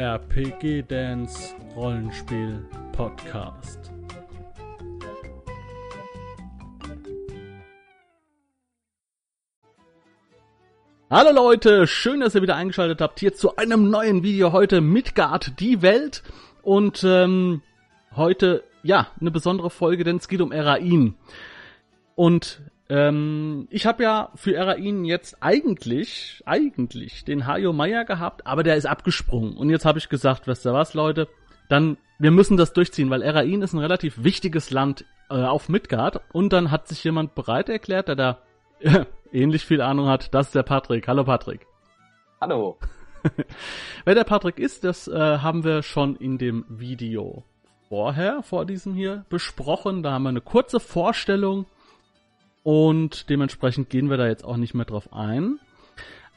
RPG Dance Rollenspiel Podcast. Hallo Leute, schön, dass ihr wieder eingeschaltet habt hier zu einem neuen Video heute Midgard, die Welt. Und ähm, heute, ja, eine besondere Folge, denn es geht um Erain. Und ähm, ich habe ja für Erain jetzt eigentlich, eigentlich den Hajo Meier gehabt, aber der ist abgesprungen. Und jetzt habe ich gesagt, wisst ihr was, Leute, dann, wir müssen das durchziehen, weil Erain ist ein relativ wichtiges Land äh, auf Midgard. Und dann hat sich jemand bereit erklärt, der da äh, ähnlich viel Ahnung hat. Das ist der Patrick. Hallo Patrick. Hallo. Wer der Patrick ist, das äh, haben wir schon in dem Video vorher, vor diesem hier, besprochen. Da haben wir eine kurze Vorstellung und dementsprechend gehen wir da jetzt auch nicht mehr drauf ein.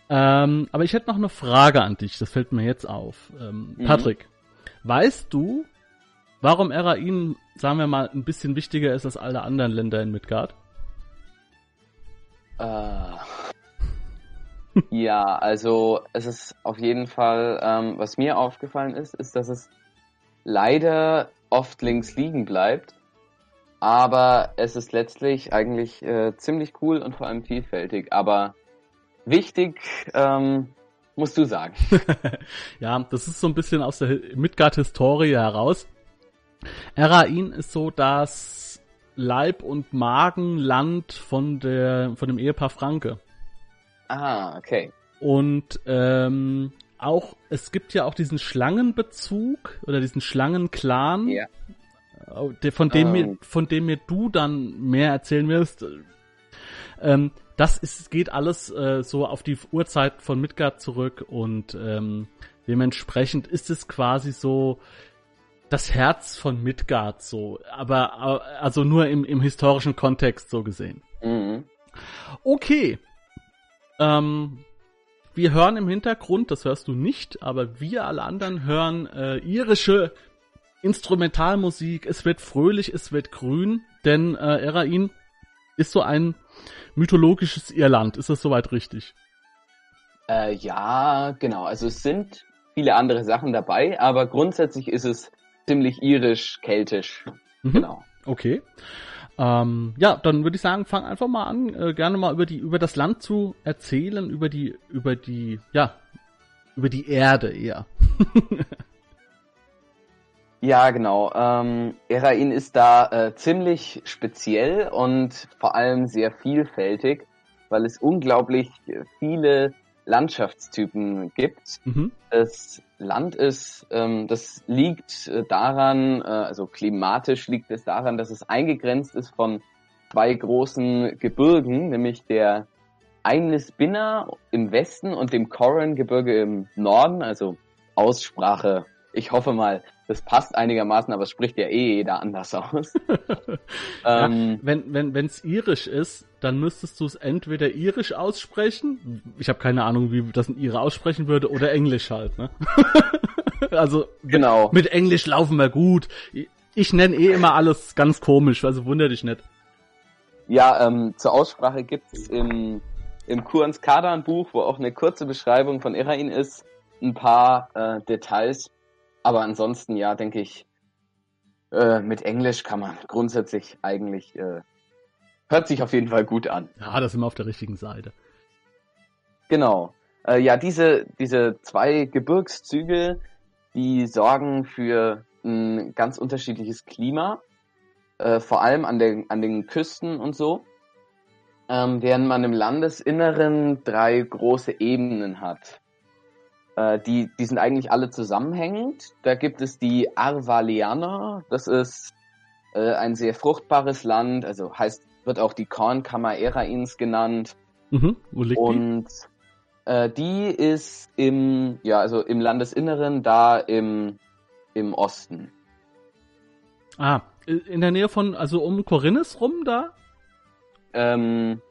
Ähm, aber ich hätte noch eine Frage an dich, das fällt mir jetzt auf. Ähm, mhm. Patrick, weißt du, warum Erain, sagen wir mal, ein bisschen wichtiger ist als alle anderen Länder in Midgard? Äh, ja, also es ist auf jeden Fall, ähm, was mir aufgefallen ist, ist, dass es leider oft links liegen bleibt aber es ist letztlich eigentlich äh, ziemlich cool und vor allem vielfältig. Aber wichtig ähm, musst du sagen. ja, das ist so ein bisschen aus der Midgard-Historie heraus. Erain ist so das Leib- und Magenland von der von dem Ehepaar Franke. Ah, okay. Und ähm, auch es gibt ja auch diesen Schlangenbezug oder diesen Schlangenclan. Ja von dem, mir, ähm. von dem mir du dann mehr erzählen wirst. Ähm, das ist, geht alles äh, so auf die Uhrzeit von Midgard zurück und ähm, dementsprechend ist es quasi so das Herz von Midgard so, aber also nur im, im historischen Kontext so gesehen. Mhm. Okay. Ähm, wir hören im Hintergrund, das hörst du nicht, aber wir alle anderen hören äh, irische Instrumentalmusik, es wird fröhlich, es wird grün, denn äh, Erain ist so ein mythologisches Irland. Ist das soweit richtig? Äh, ja, genau. Also es sind viele andere Sachen dabei, aber grundsätzlich ist es ziemlich irisch, keltisch. Mhm. Genau. Okay. Ähm, ja, dann würde ich sagen, fang einfach mal an, äh, gerne mal über die über das Land zu erzählen, über die über die ja über die Erde eher. Ja, genau. Ähm, Erain ist da äh, ziemlich speziell und vor allem sehr vielfältig, weil es unglaublich viele Landschaftstypen gibt. Mhm. Das Land ist, ähm, das liegt äh, daran, äh, also klimatisch liegt es daran, dass es eingegrenzt ist von zwei großen Gebirgen, nämlich der Einlisbinner im Westen und dem Koran-Gebirge im Norden, also Aussprache ich hoffe mal, das passt einigermaßen, aber es spricht ja eh jeder anders aus. ja, ähm, wenn wenn wenn's irisch ist, dann müsstest du es entweder irisch aussprechen. Ich habe keine Ahnung, wie das ein Ire aussprechen würde, oder Englisch halt. Ne? also genau. mit Englisch laufen wir gut. Ich nenne eh immer alles ganz komisch, also wunder dich nicht. Ja, ähm, zur Aussprache gibt's im im Kurans Kadan Buch, wo auch eine kurze Beschreibung von Irain ist, ein paar äh, Details aber ansonsten, ja, denke ich, äh, mit Englisch kann man grundsätzlich eigentlich, äh, hört sich auf jeden Fall gut an. Ja, da sind wir auf der richtigen Seite. Genau. Äh, ja, diese, diese zwei Gebirgszüge, die sorgen für ein ganz unterschiedliches Klima, äh, vor allem an, den an den Küsten und so, ähm, während man im Landesinneren drei große Ebenen hat. Äh, die, die sind eigentlich alle zusammenhängend. Da gibt es die Arvalianer, das ist äh, ein sehr fruchtbares Land, also heißt, wird auch die Kornkammer Erains genannt. Mhm. Wo liegt Und die? Äh, die ist im, ja, also im Landesinneren, da im, im Osten. Ah, in der Nähe von, also um Korinnes rum da? Ähm,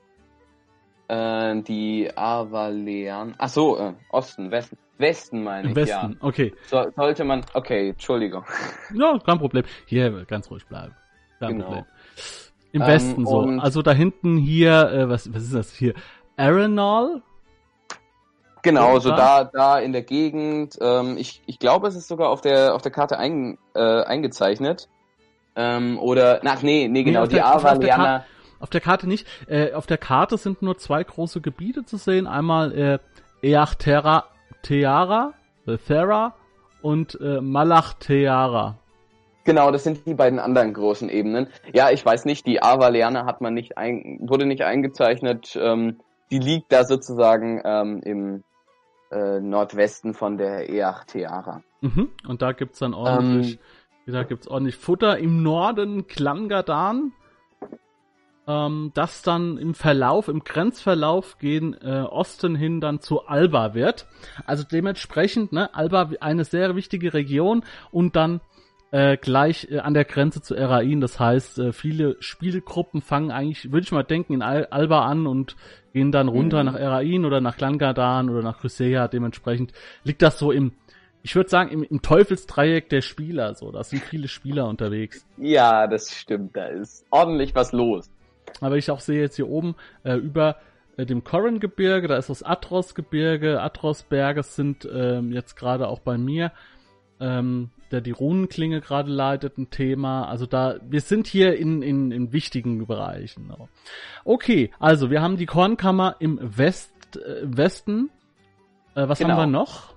äh, die Avalean. Ach so, äh, Osten, Westen. Westen meine ich, Westen, ja. okay. So, sollte man, okay, Entschuldigung. Ja, kein Problem. Hier, ganz ruhig bleiben. Kein genau. Problem. Im ähm, Westen so. Also da hinten hier, äh, was, was ist das hier? Arenal? Genau, so da, da in der Gegend. Ähm, ich, ich glaube, es ist sogar auf der, auf der Karte ein, äh, eingezeichnet. Ähm, oder, ach nee, nee, genau, nee, die Avalianer. Auf der Karte nicht. Äh, auf der Karte sind nur zwei große Gebiete zu sehen. Einmal äh, Eachterra Teara, äh, Thera und äh, Malachteara. Genau, das sind die beiden anderen großen Ebenen. Ja, ich weiß nicht, die Avalianer hat man nicht ein, wurde nicht eingezeichnet. Ähm, die liegt da sozusagen ähm, im äh, Nordwesten von der Eachtheara. Mhm. Und da gibt's dann ordentlich, ähm, da gibt's ordentlich Futter. Im Norden Klangadan, ähm, das dann im Verlauf, im Grenzverlauf gehen äh, Osten hin dann zu Alba wird. Also dementsprechend, ne, Alba eine sehr wichtige Region und dann äh, gleich äh, an der Grenze zu Erain. Das heißt, äh, viele Spielgruppen fangen eigentlich, würde ich mal denken, in Al Alba an und gehen dann runter mhm. nach Erain oder nach Langadan oder nach Chrysaea. Dementsprechend liegt das so im, ich würde sagen, im, im Teufelsdreieck der Spieler. So, da sind viele Spieler unterwegs. Ja, das stimmt. Da ist ordentlich was los. Aber ich auch sehe jetzt hier oben äh, über äh, dem Corran-Gebirge, da ist das Atros-Gebirge, Atros-Berge sind ähm, jetzt gerade auch bei mir. Ähm, der die Runenklinge gerade leitet, ein Thema. Also da, wir sind hier in, in, in wichtigen Bereichen. Okay, also wir haben die Kornkammer im West, äh, Westen. Äh, was genau. haben wir noch?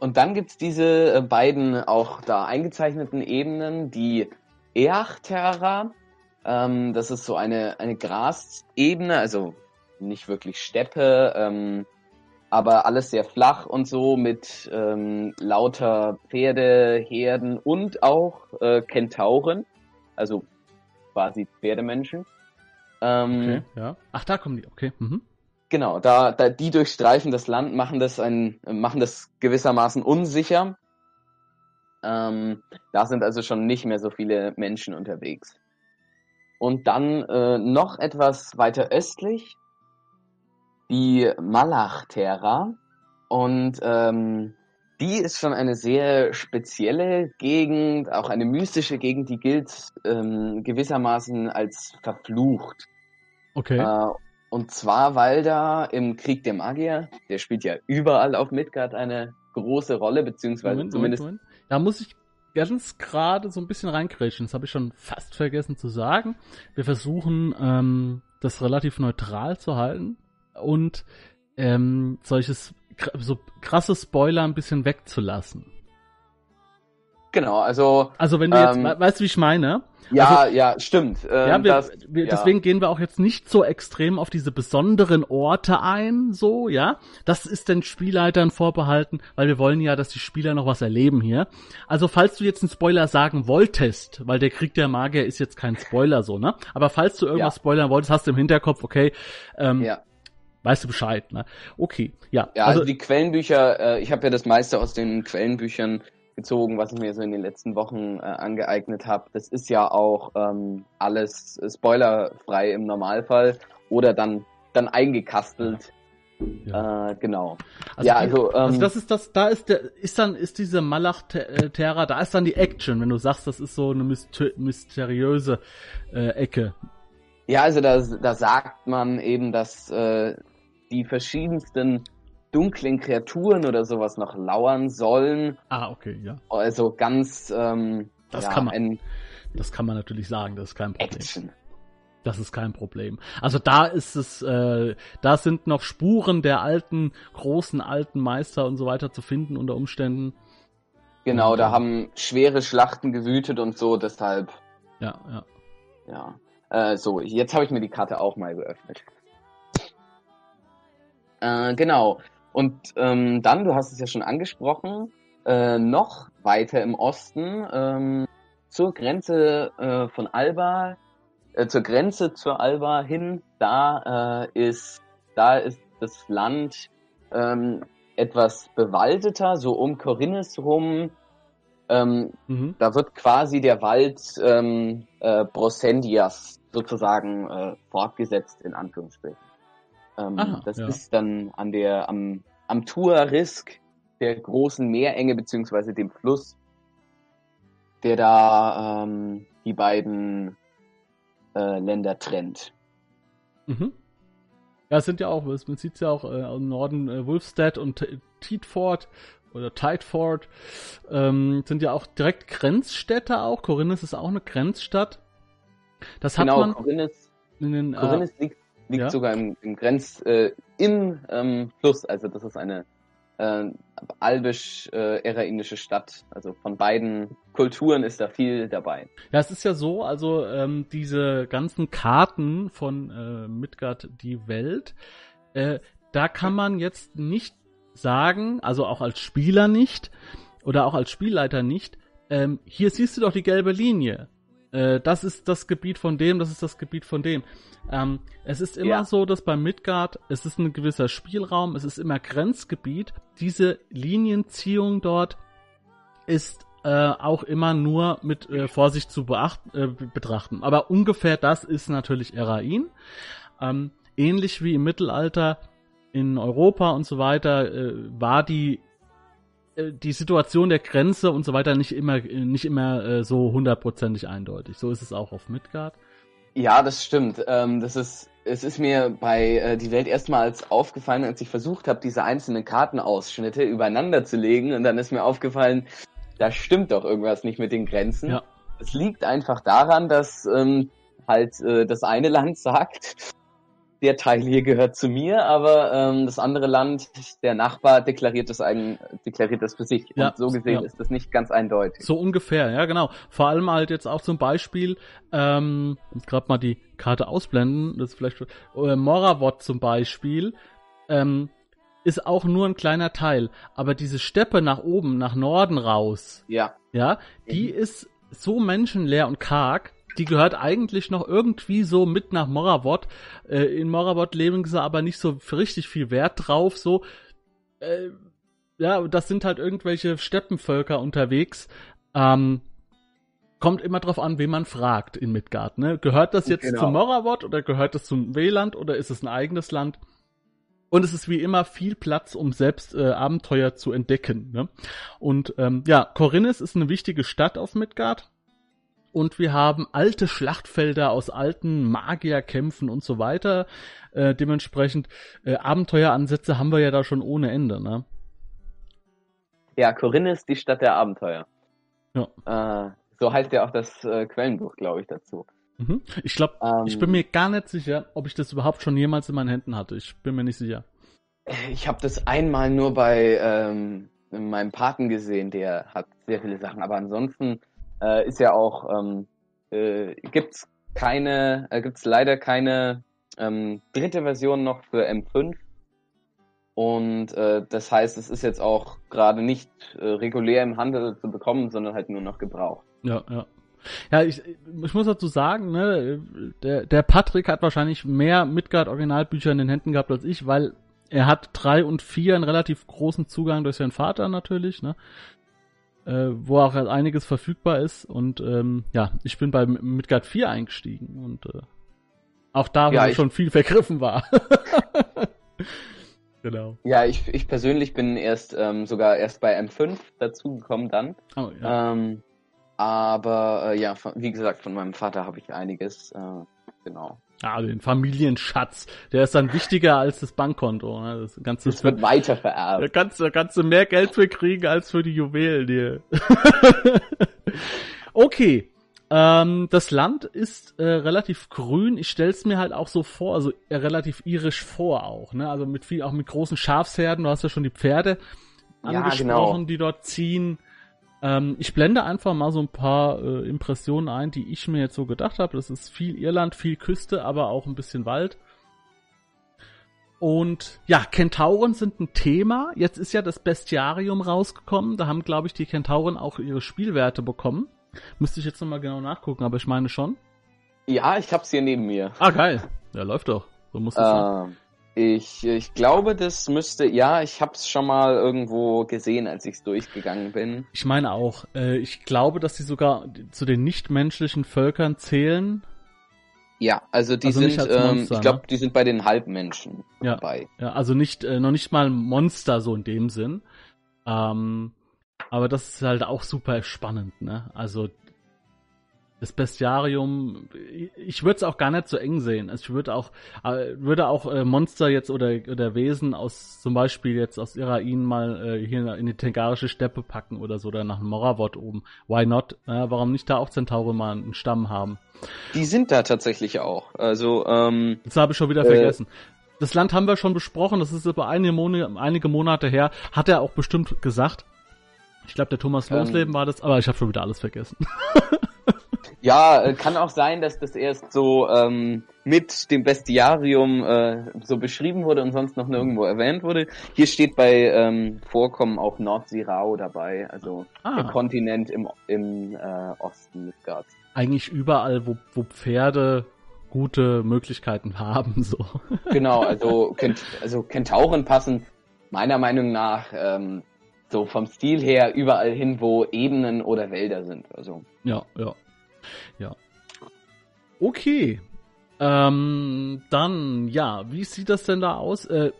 Und dann gibt's diese äh, beiden auch da eingezeichneten Ebenen, die Eachterra. Ähm, das ist so eine, eine Grasebene, also nicht wirklich Steppe. Ähm, aber alles sehr flach und so mit ähm, lauter Pferdeherden und auch äh, Kentauren, also quasi Pferdemenschen. Ähm, okay, ja. Ach, da kommen die, okay. Mhm. Genau, da, da die durchstreifen das Land, machen das ein, machen das gewissermaßen unsicher. Ähm, da sind also schon nicht mehr so viele Menschen unterwegs. Und dann äh, noch etwas weiter östlich die Malachtera. Und ähm, die ist schon eine sehr spezielle Gegend, auch eine mystische Gegend, die gilt ähm, gewissermaßen als verflucht. Okay. Äh, und zwar, weil da im Krieg der Magier, der spielt ja überall auf Midgard eine große Rolle, beziehungsweise Moment, zumindest. Moment, Moment. Da muss ich ganz gerade so ein bisschen reinkrätschen. Das habe ich schon fast vergessen zu sagen. Wir versuchen, ähm, das relativ neutral zu halten und ähm, solches so krasse Spoiler ein bisschen wegzulassen. Genau, also. Also wenn du jetzt, ähm, weißt du, wie ich meine? Ja, also, ja, stimmt. Ähm, ja, wir, das, wir, ja. deswegen gehen wir auch jetzt nicht so extrem auf diese besonderen Orte ein, so, ja. Das ist den Spielleitern vorbehalten, weil wir wollen ja, dass die Spieler noch was erleben hier. Also falls du jetzt einen Spoiler sagen wolltest, weil der Krieg der Magier ist jetzt kein Spoiler so, ne? Aber falls du irgendwas ja. spoilern wolltest, hast du im Hinterkopf, okay, ähm, ja weißt du Bescheid, ne? Okay, ja. Ja, also, also die Quellenbücher, äh, ich habe ja das meiste aus den Quellenbüchern gezogen, was ich mir so in den letzten Wochen äh, angeeignet habe. Das ist ja auch ähm, alles spoilerfrei im Normalfall oder dann dann eingekastelt. Ja. Äh, genau. Also ja, also, ähm, also das ist das, da ist der, ist dann, ist diese Malach Terra, da ist dann die Action, wenn du sagst, das ist so eine mysteriöse äh, Ecke. Ja, also da, da sagt man eben, dass äh, die verschiedensten dunklen Kreaturen oder sowas noch lauern sollen. Ah, okay, ja. Also ganz ähm, das ja, kann man ein, das kann man natürlich sagen, das ist kein Problem. Action. Das ist kein Problem. Also da ist es, äh, da sind noch Spuren der alten, großen alten Meister und so weiter zu finden unter Umständen. Genau, da haben schwere Schlachten gewütet und so, deshalb. Ja, ja. Ja. Äh, so, jetzt habe ich mir die Karte auch mal geöffnet. Äh, genau. Und ähm, dann, du hast es ja schon angesprochen, äh, noch weiter im Osten, ähm, zur Grenze äh, von Alba, äh, zur Grenze zur Alba hin, da äh, ist, da ist das Land ähm, etwas bewaldeter, so um Corinnes rum. Ähm, mhm. Da wird quasi der Wald ähm, äh, Brosendias sozusagen äh, fortgesetzt, in Anführungsstrichen. Ähm, Aha, das ja. ist dann an der, am, am Tuarisk, der großen Meerenge beziehungsweise dem Fluss, der da ähm, die beiden äh, Länder trennt. Mhm. Ja, es sind ja auch, man sieht es ja auch äh, im Norden äh, Wolfstead und Teatford oder Tideford ähm, sind ja auch direkt Grenzstädte auch. Corinnes ist auch eine Grenzstadt. Das genau, hat man. Corinnes, in den, Corinnes äh, liegt, liegt ja? sogar im, im Grenz äh, im ähm, Fluss. Also das ist eine äh, albisch-eraindische äh, Stadt. Also von beiden Kulturen ist da viel dabei. Ja, es ist ja so, also ähm, diese ganzen Karten von äh, Midgard die Welt, äh, da kann man jetzt nicht sagen, also auch als Spieler nicht oder auch als Spielleiter nicht, ähm, hier siehst du doch die gelbe Linie. Äh, das ist das Gebiet von dem, das ist das Gebiet von dem. Ähm, es ist immer ja. so, dass beim Midgard, es ist ein gewisser Spielraum, es ist immer Grenzgebiet. Diese Linienziehung dort ist äh, auch immer nur mit äh, Vorsicht zu beacht, äh, betrachten. Aber ungefähr das ist natürlich Erain. Ähm, ähnlich wie im Mittelalter in Europa und so weiter äh, war die die Situation der Grenze und so weiter nicht immer nicht immer äh, so hundertprozentig eindeutig. So ist es auch auf Midgard. Ja, das stimmt. Ähm, das ist es ist mir bei äh, die Welt erstmals aufgefallen, als ich versucht habe, diese einzelnen Kartenausschnitte übereinander zu legen und dann ist mir aufgefallen, da stimmt doch irgendwas nicht mit den Grenzen. Ja. Es liegt einfach daran, dass ähm, halt äh, das eine Land sagt, der Teil hier gehört zu mir, aber ähm, das andere Land, der Nachbar, deklariert das eigen, deklariert das für sich. Ja, Und so gesehen ja. ist das nicht ganz eindeutig. So ungefähr, ja genau. Vor allem halt jetzt auch zum Beispiel, ähm, gerade mal die Karte ausblenden, das ist vielleicht äh, Moravot zum Beispiel, ähm, ist auch nur ein kleiner Teil. Aber diese Steppe nach oben, nach Norden raus, ja, ja, die mhm. ist so menschenleer und karg, die gehört eigentlich noch irgendwie so mit nach Moravot. Äh, in Moravot legen sie aber nicht so richtig viel Wert drauf, so. Äh, ja, das sind halt irgendwelche Steppenvölker unterwegs. Ähm, kommt immer drauf an, wen man fragt in Midgard. Ne? Gehört das jetzt genau. zu Moravot oder gehört das zum Weland oder ist es ein eigenes Land? Und es ist wie immer viel Platz, um selbst äh, Abenteuer zu entdecken. Ne? Und ähm, ja, Korinnes ist eine wichtige Stadt auf Midgard und wir haben alte Schlachtfelder aus alten Magierkämpfen und so weiter. Äh, dementsprechend äh, Abenteueransätze haben wir ja da schon ohne Ende, ne? Ja, Korinne ist die Stadt der Abenteuer. Ja. Äh, so heißt ja auch das äh, Quellenbuch, glaube ich, dazu. Mhm. Ich glaube, ähm, ich bin mir gar nicht sicher, ob ich das überhaupt schon jemals in meinen Händen hatte. Ich bin mir nicht sicher. Ich habe das einmal nur bei ähm, meinem Paten gesehen, der hat sehr viele Sachen, aber ansonsten äh, ist ja auch, ähm, äh, gibt's keine, äh, gibt's leider keine ähm, dritte Version noch für M5. Und äh, das heißt, es ist jetzt auch gerade nicht äh, regulär im Handel zu bekommen, sondern halt nur noch gebraucht. Ja, ja. Ja, ich, ich muss dazu sagen, ne, der, der Patrick hat wahrscheinlich mehr Midgard-Originalbücher in den Händen gehabt als ich, weil er hat drei und vier einen relativ großen Zugang durch seinen Vater natürlich, ne? Äh, wo auch halt einiges verfügbar ist. Und ähm, ja, ich bin bei Midgard 4 eingestiegen und äh, auch da, wo ja, schon viel vergriffen war. genau. Ja, ich, ich persönlich bin erst ähm, sogar erst bei M5 dazugekommen dann. Oh, ja. Ähm, aber äh, ja, von, wie gesagt, von meinem Vater habe ich einiges. Äh, genau. Ah, den Familienschatz. Der ist dann wichtiger als das Bankkonto. Ne? Das, ganze, das wird weiter vererbt. Da kannst, da kannst du mehr Geld für kriegen als für die Juwelen hier. okay. Ähm, das Land ist äh, relativ grün. Ich stell's mir halt auch so vor, also äh, relativ irisch vor auch. Ne? Also mit viel, auch mit großen Schafsherden. Du hast ja schon die Pferde angesprochen, ja, genau. die dort ziehen. Ähm, ich blende einfach mal so ein paar äh, Impressionen ein, die ich mir jetzt so gedacht habe. Das ist viel Irland, viel Küste, aber auch ein bisschen Wald. Und ja, Kentauren sind ein Thema. Jetzt ist ja das Bestiarium rausgekommen. Da haben, glaube ich, die Kentauren auch ihre Spielwerte bekommen. Müsste ich jetzt nochmal genau nachgucken, aber ich meine schon. Ja, ich hab's hier neben mir. Ah, geil. Ja, läuft doch. So muss es äh, sein. Ich, ich glaube, das müsste, ja, ich habe es schon mal irgendwo gesehen, als ich es durchgegangen bin. Ich meine auch, äh, ich glaube, dass sie sogar zu den nichtmenschlichen Völkern zählen. Ja, also die also sind, ähm, Monster, ich glaube, ne? die sind bei den Halbmenschen ja, dabei. Ja, also nicht, äh, noch nicht mal Monster so in dem Sinn. Ähm, aber das ist halt auch super spannend, ne? Also das Bestiarium, ich würde es auch gar nicht so eng sehen. Also ich würde auch, äh, würde auch äh, Monster jetzt oder, oder Wesen aus, zum Beispiel jetzt aus Irain mal äh, hier in die Tengarische Steppe packen oder so, oder nach Moravot oben. Why not? Äh, warum nicht da auch Zentaure mal einen Stamm haben? Die sind da tatsächlich auch. Also, ähm. Das habe ich schon wieder äh, vergessen. Das Land haben wir schon besprochen, das ist über einige, Monate, einige Monate her, hat er auch bestimmt gesagt. Ich glaube, der Thomas ähm, Losleben war das, aber ich habe schon wieder alles vergessen. Ja, äh, kann auch sein, dass das erst so ähm, mit dem Bestiarium äh, so beschrieben wurde und sonst noch nirgendwo erwähnt wurde. Hier steht bei ähm, Vorkommen auch Nordsirau dabei, also ah. der Kontinent im, im äh, Osten Midgards. Eigentlich überall, wo, wo Pferde gute Möglichkeiten haben, so. Genau, also, also Kentauren passen meiner Meinung nach ähm, so vom Stil her überall hin, wo Ebenen oder Wälder sind. Also. Ja, ja. Ja. Okay. Ähm, dann, ja, wie sieht das denn da aus? Äh,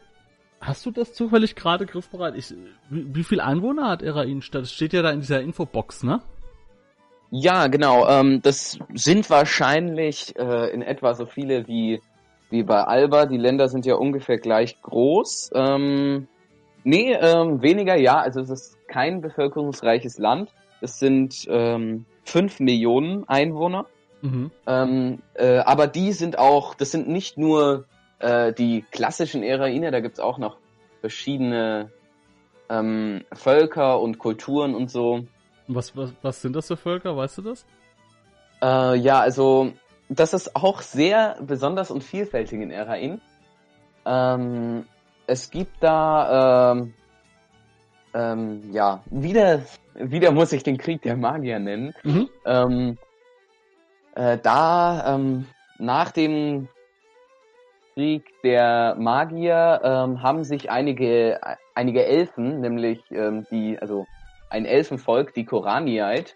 hast du das zufällig gerade griffbereit? Ich, wie, wie viel Einwohner hat Erain-Stadt? Das steht ja da in dieser Infobox, ne? Ja, genau. Ähm, das sind wahrscheinlich äh, in etwa so viele wie, wie bei Alba. Die Länder sind ja ungefähr gleich groß. Ähm, nee, ähm, weniger, ja. Also es ist kein bevölkerungsreiches Land. Es sind ähm, 5 Millionen Einwohner. Mhm. Ähm, äh, aber die sind auch, das sind nicht nur äh, die klassischen Erainer, da gibt's auch noch verschiedene ähm, Völker und Kulturen und so. Was, was, was sind das für Völker, weißt du das? Äh, ja, also das ist auch sehr besonders und vielfältig in Erain. Ähm, es gibt da ähm, ähm, ja wieder wieder muss ich den Krieg der Magier nennen. Mhm. Ähm, äh, da ähm, nach dem Krieg der Magier ähm, haben sich einige einige Elfen, nämlich ähm, die also ein Elfenvolk, die Koraniite,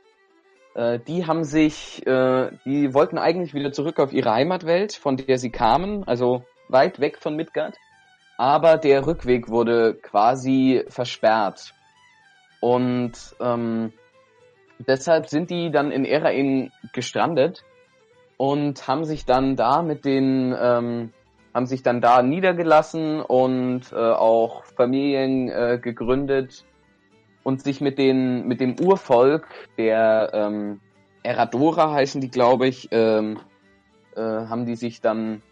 äh, die haben sich, äh, die wollten eigentlich wieder zurück auf ihre Heimatwelt, von der sie kamen, also weit weg von Midgard. Aber der Rückweg wurde quasi versperrt und ähm, deshalb sind die dann in Erain gestrandet und haben sich dann da mit den ähm, haben sich dann da niedergelassen und äh, auch Familien äh, gegründet und sich mit den mit dem Urvolk der ähm, Eradora heißen die glaube ich ähm, äh, haben die sich dann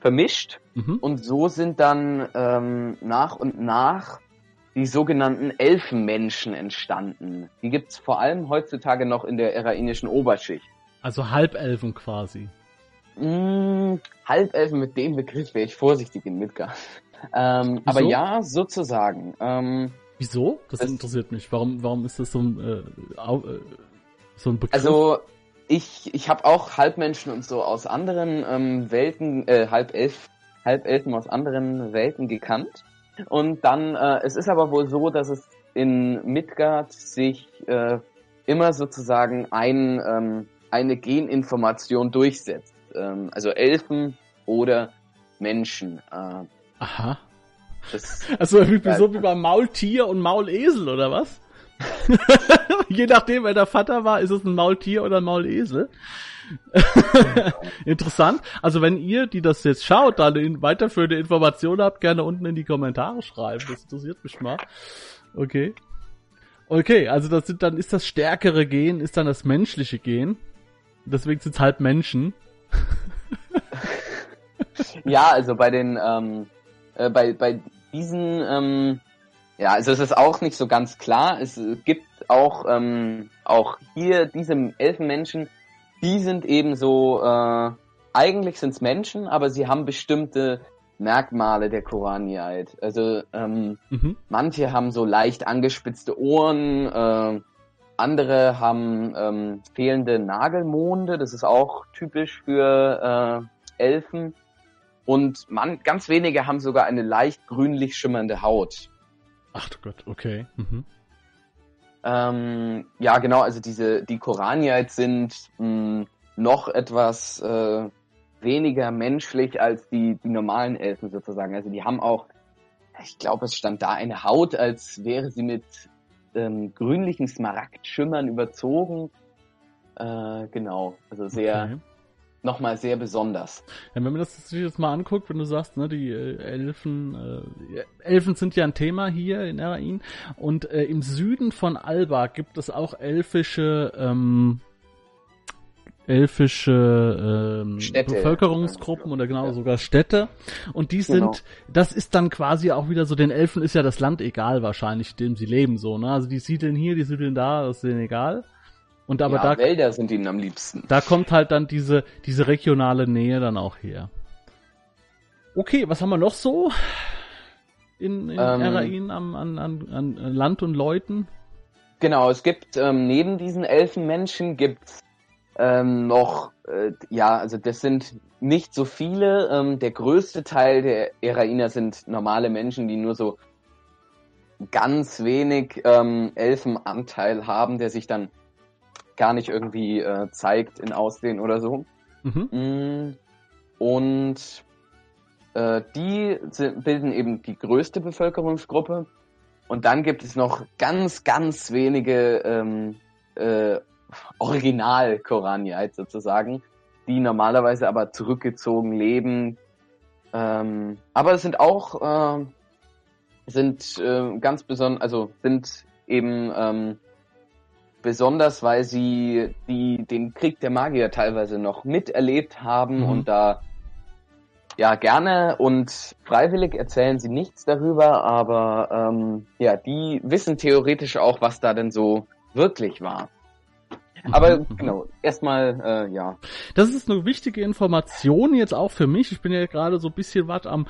vermischt mhm. und so sind dann ähm, nach und nach die sogenannten Elfenmenschen entstanden. Die gibt's vor allem heutzutage noch in der erainischen Oberschicht. Also Halbelfen quasi. Mm, Halbelfen mit dem Begriff wäre ich vorsichtig in Midgard. Ähm, aber ja, sozusagen. Ähm, Wieso? Das, das, interessiert mich. Warum, warum ist das so ein, äh, äh, so ein Begriff? Also ich, ich habe auch Halbmenschen und so aus anderen ähm, Welten, äh, Halbelf, Halbelfen aus anderen Welten gekannt. Und dann, äh, es ist aber wohl so, dass es in Midgard sich äh, immer sozusagen ein, ähm, eine Geninformation durchsetzt. Ähm, also Elfen oder Menschen. Äh, Aha. Das, also wie, so wie beim Maultier und Maulesel oder was? Je nachdem, wer der Vater war, ist es ein Maultier oder ein Maulesel. Interessant. Also wenn ihr, die das jetzt schaut, da eine weiterführende Information habt, gerne unten in die Kommentare schreiben. Das interessiert mich mal. Okay. Okay, also das sind dann ist das stärkere Gen, ist dann das menschliche Gen. Deswegen sind es halt Menschen. ja, also bei den ähm, äh, bei bei diesen ähm, ja, also es ist auch nicht so ganz klar. Es gibt auch ähm, auch hier diese Elfenmenschen die sind eben so, äh, eigentlich sind es Menschen, aber sie haben bestimmte Merkmale der Koraniheit. Also ähm, mhm. manche haben so leicht angespitzte Ohren, äh, andere haben ähm, fehlende Nagelmonde, das ist auch typisch für äh, Elfen. Und man, ganz wenige haben sogar eine leicht grünlich schimmernde Haut. Ach Gott, okay. Mhm. Ähm, ja, genau, also diese, die Koraniite sind mh, hm, noch etwas äh, weniger menschlich als die, die normalen Elfen sozusagen. Also die haben auch, ich glaube, es stand da eine Haut, als wäre sie mit ähm, grünlichen Smaragdschimmern überzogen. Äh, genau, also sehr, okay. Nochmal sehr besonders. Ja, wenn man das sich jetzt mal anguckt, wenn du sagst, ne, die äh, Elfen, äh, Elfen sind ja ein Thema hier in Erain und äh, im Süden von Alba gibt es auch elfische ähm, elfische ähm, Städte, Bevölkerungsgruppen oder genau ja. sogar Städte. Und die sind, genau. das ist dann quasi auch wieder so, den Elfen ist ja das Land egal wahrscheinlich, in dem sie leben so, ne? Also die siedeln hier, die siedeln da, das ist denen egal. Und aber ja, da Wälder sind ihnen am liebsten. Da kommt halt dann diese diese regionale Nähe dann auch her. Okay, was haben wir noch so in, in ähm, Erain an, an, an Land und Leuten? Genau, es gibt ähm, neben diesen Elfenmenschen gibt's ähm, noch, äh, ja, also das sind nicht so viele. Ähm, der größte Teil der Erainer sind normale Menschen, die nur so ganz wenig ähm, Elfenanteil haben, der sich dann gar nicht irgendwie äh, zeigt in Aussehen oder so. Mhm. Mm, und äh, die bilden eben die größte Bevölkerungsgruppe. Und dann gibt es noch ganz, ganz wenige ähm, äh, Original-Koraniite sozusagen, die normalerweise aber zurückgezogen leben. Ähm, aber es sind auch, äh, sind äh, ganz besonders, also sind eben ähm, besonders, weil sie die, den Krieg der Magier teilweise noch miterlebt haben mhm. und da ja gerne und freiwillig erzählen sie nichts darüber, aber ähm, ja, die wissen theoretisch auch, was da denn so wirklich war. Aber mhm. genau, erstmal, äh, ja. Das ist eine wichtige Information jetzt auch für mich. Ich bin ja gerade so ein bisschen was am,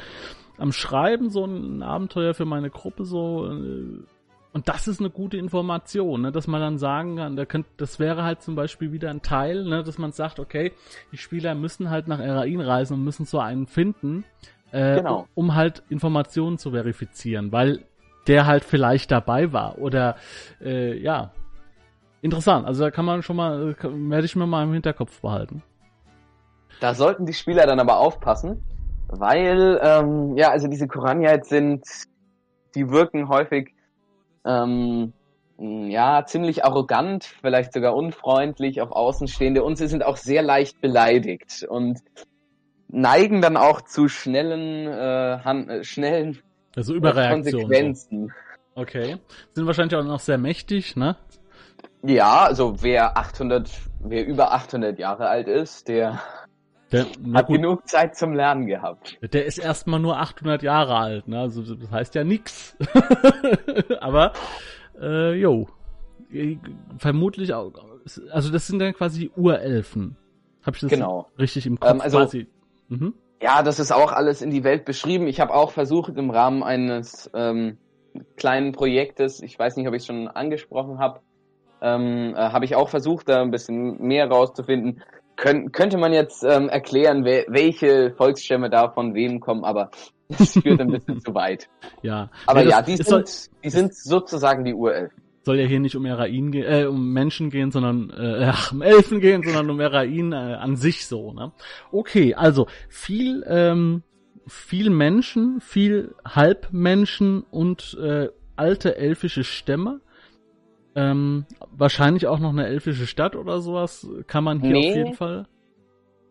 am Schreiben, so ein Abenteuer für meine Gruppe, so. Äh, und das ist eine gute Information, ne, dass man dann sagen kann, da könnt, das wäre halt zum Beispiel wieder ein Teil, ne, dass man sagt, okay, die Spieler müssen halt nach Erain reisen und müssen so einen finden, äh, genau. um halt Informationen zu verifizieren, weil der halt vielleicht dabei war oder äh, ja, interessant. Also da kann man schon mal, werde ich mir mal im Hinterkopf behalten. Da sollten die Spieler dann aber aufpassen, weil, ähm, ja, also diese Koraniat sind, die wirken häufig, ähm, ja, ziemlich arrogant, vielleicht sogar unfreundlich auf Außenstehende und sie sind auch sehr leicht beleidigt und neigen dann auch zu schnellen, äh, Han äh, schnellen also Konsequenzen. So. Okay. Sind wahrscheinlich auch noch sehr mächtig, ne? Ja, also wer 800, wer über 800 Jahre alt ist, der, der hat gut. genug Zeit zum Lernen gehabt. Der ist erstmal nur 800 Jahre alt, ne? Also das heißt ja nix. Aber äh, jo, vermutlich auch. Also das sind dann quasi Urelfen. Hab ich das genau. richtig im Kopf ähm, also, quasi? Mhm. Ja, das ist auch alles in die Welt beschrieben. Ich habe auch versucht im Rahmen eines ähm, kleinen Projektes, ich weiß nicht, ob ich es schon angesprochen habe, ähm, äh, habe ich auch versucht, da ein bisschen mehr rauszufinden. Kön könnte man jetzt ähm, erklären, wer, welche Volksstämme da von wem kommen, aber das führt ein bisschen zu weit. Ja. Aber ja, ja die, sind, soll, die sind sozusagen die Urelfen. Soll ja hier nicht um Erain gehen, äh, um Menschen gehen, sondern äh, ach, um Elfen gehen, sondern um Erain äh, an sich so, ne? Okay, also viel, ähm, viel Menschen, viel Halbmenschen und äh, alte elfische Stämme. Ähm, wahrscheinlich auch noch eine elfische Stadt oder sowas kann man hier nee. auf jeden Fall.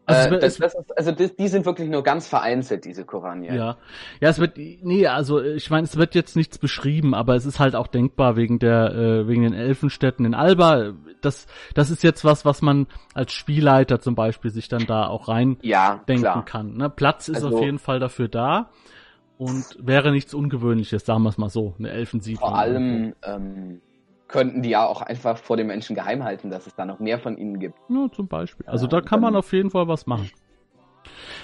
Also, äh, das, das ist, also das, die sind wirklich nur ganz vereinzelt, diese Koranier. Ja. Ja, es wird, nee, also ich meine, es wird jetzt nichts beschrieben, aber es ist halt auch denkbar wegen der, äh, wegen den Elfenstädten in Alba. Das, das ist jetzt was, was man als Spielleiter zum Beispiel sich dann da auch rein ja, denken klar. kann. Ne? Platz ist also, auf jeden Fall dafür da und wäre nichts Ungewöhnliches, sagen wir es mal so, eine Elfensiedlung. Vor allem, ähm, könnten die ja auch einfach vor den Menschen geheim halten, dass es da noch mehr von ihnen gibt. Ja, zum Beispiel. Also da kann man auf jeden Fall was machen.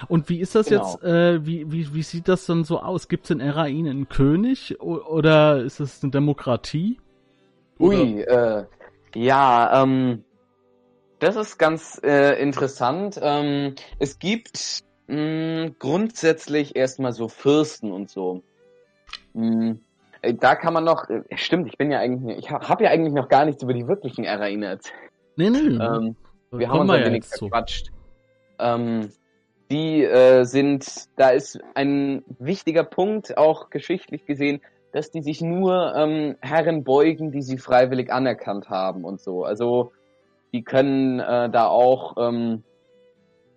Und wie ist das genau. jetzt, äh, wie, wie, wie sieht das dann so aus? Gibt es in Erain einen König oder ist es eine Demokratie? Ui, äh, ja, ähm, das ist ganz äh, interessant. Ähm, es gibt mh, grundsätzlich erstmal so Fürsten und so. Mh, äh, da kann man noch, äh, stimmt, ich bin ja eigentlich, ich habe hab ja eigentlich noch gar nichts über die wirklichen Erainer erzählt. Nee, nee. Ähm, wir haben uns ein wenig verquatscht. Ähm, die äh, sind, da ist ein wichtiger Punkt, auch geschichtlich gesehen, dass die sich nur ähm, Herren beugen, die sie freiwillig anerkannt haben und so. Also die können äh, da auch ähm,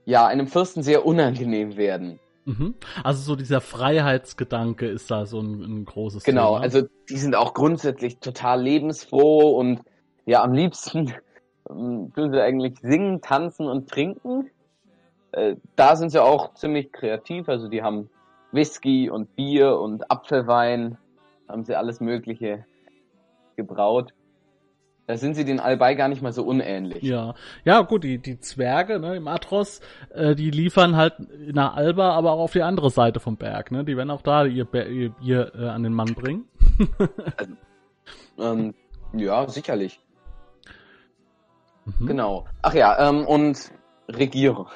ja einem Fürsten sehr unangenehm werden. Mhm. Also so dieser Freiheitsgedanke ist da so ein, ein großes genau, Thema. Genau, also die sind auch grundsätzlich total lebensfroh und ja, am liebsten ähm, tun sie eigentlich singen, tanzen und trinken. Äh, da sind sie auch ziemlich kreativ, also die haben Whisky und Bier und Apfelwein, haben sie alles Mögliche gebraut. Da sind sie den Albei gar nicht mal so unähnlich. Ja, ja gut, die, die Zwerge ne, im Atros, äh, die liefern halt in der Alba, aber auch auf die andere Seite vom Berg. Ne? Die werden auch da ihr Bier äh, an den Mann bringen. also, ähm, ja, sicherlich. Mhm. Genau. Ach ja, ähm, und Regierung.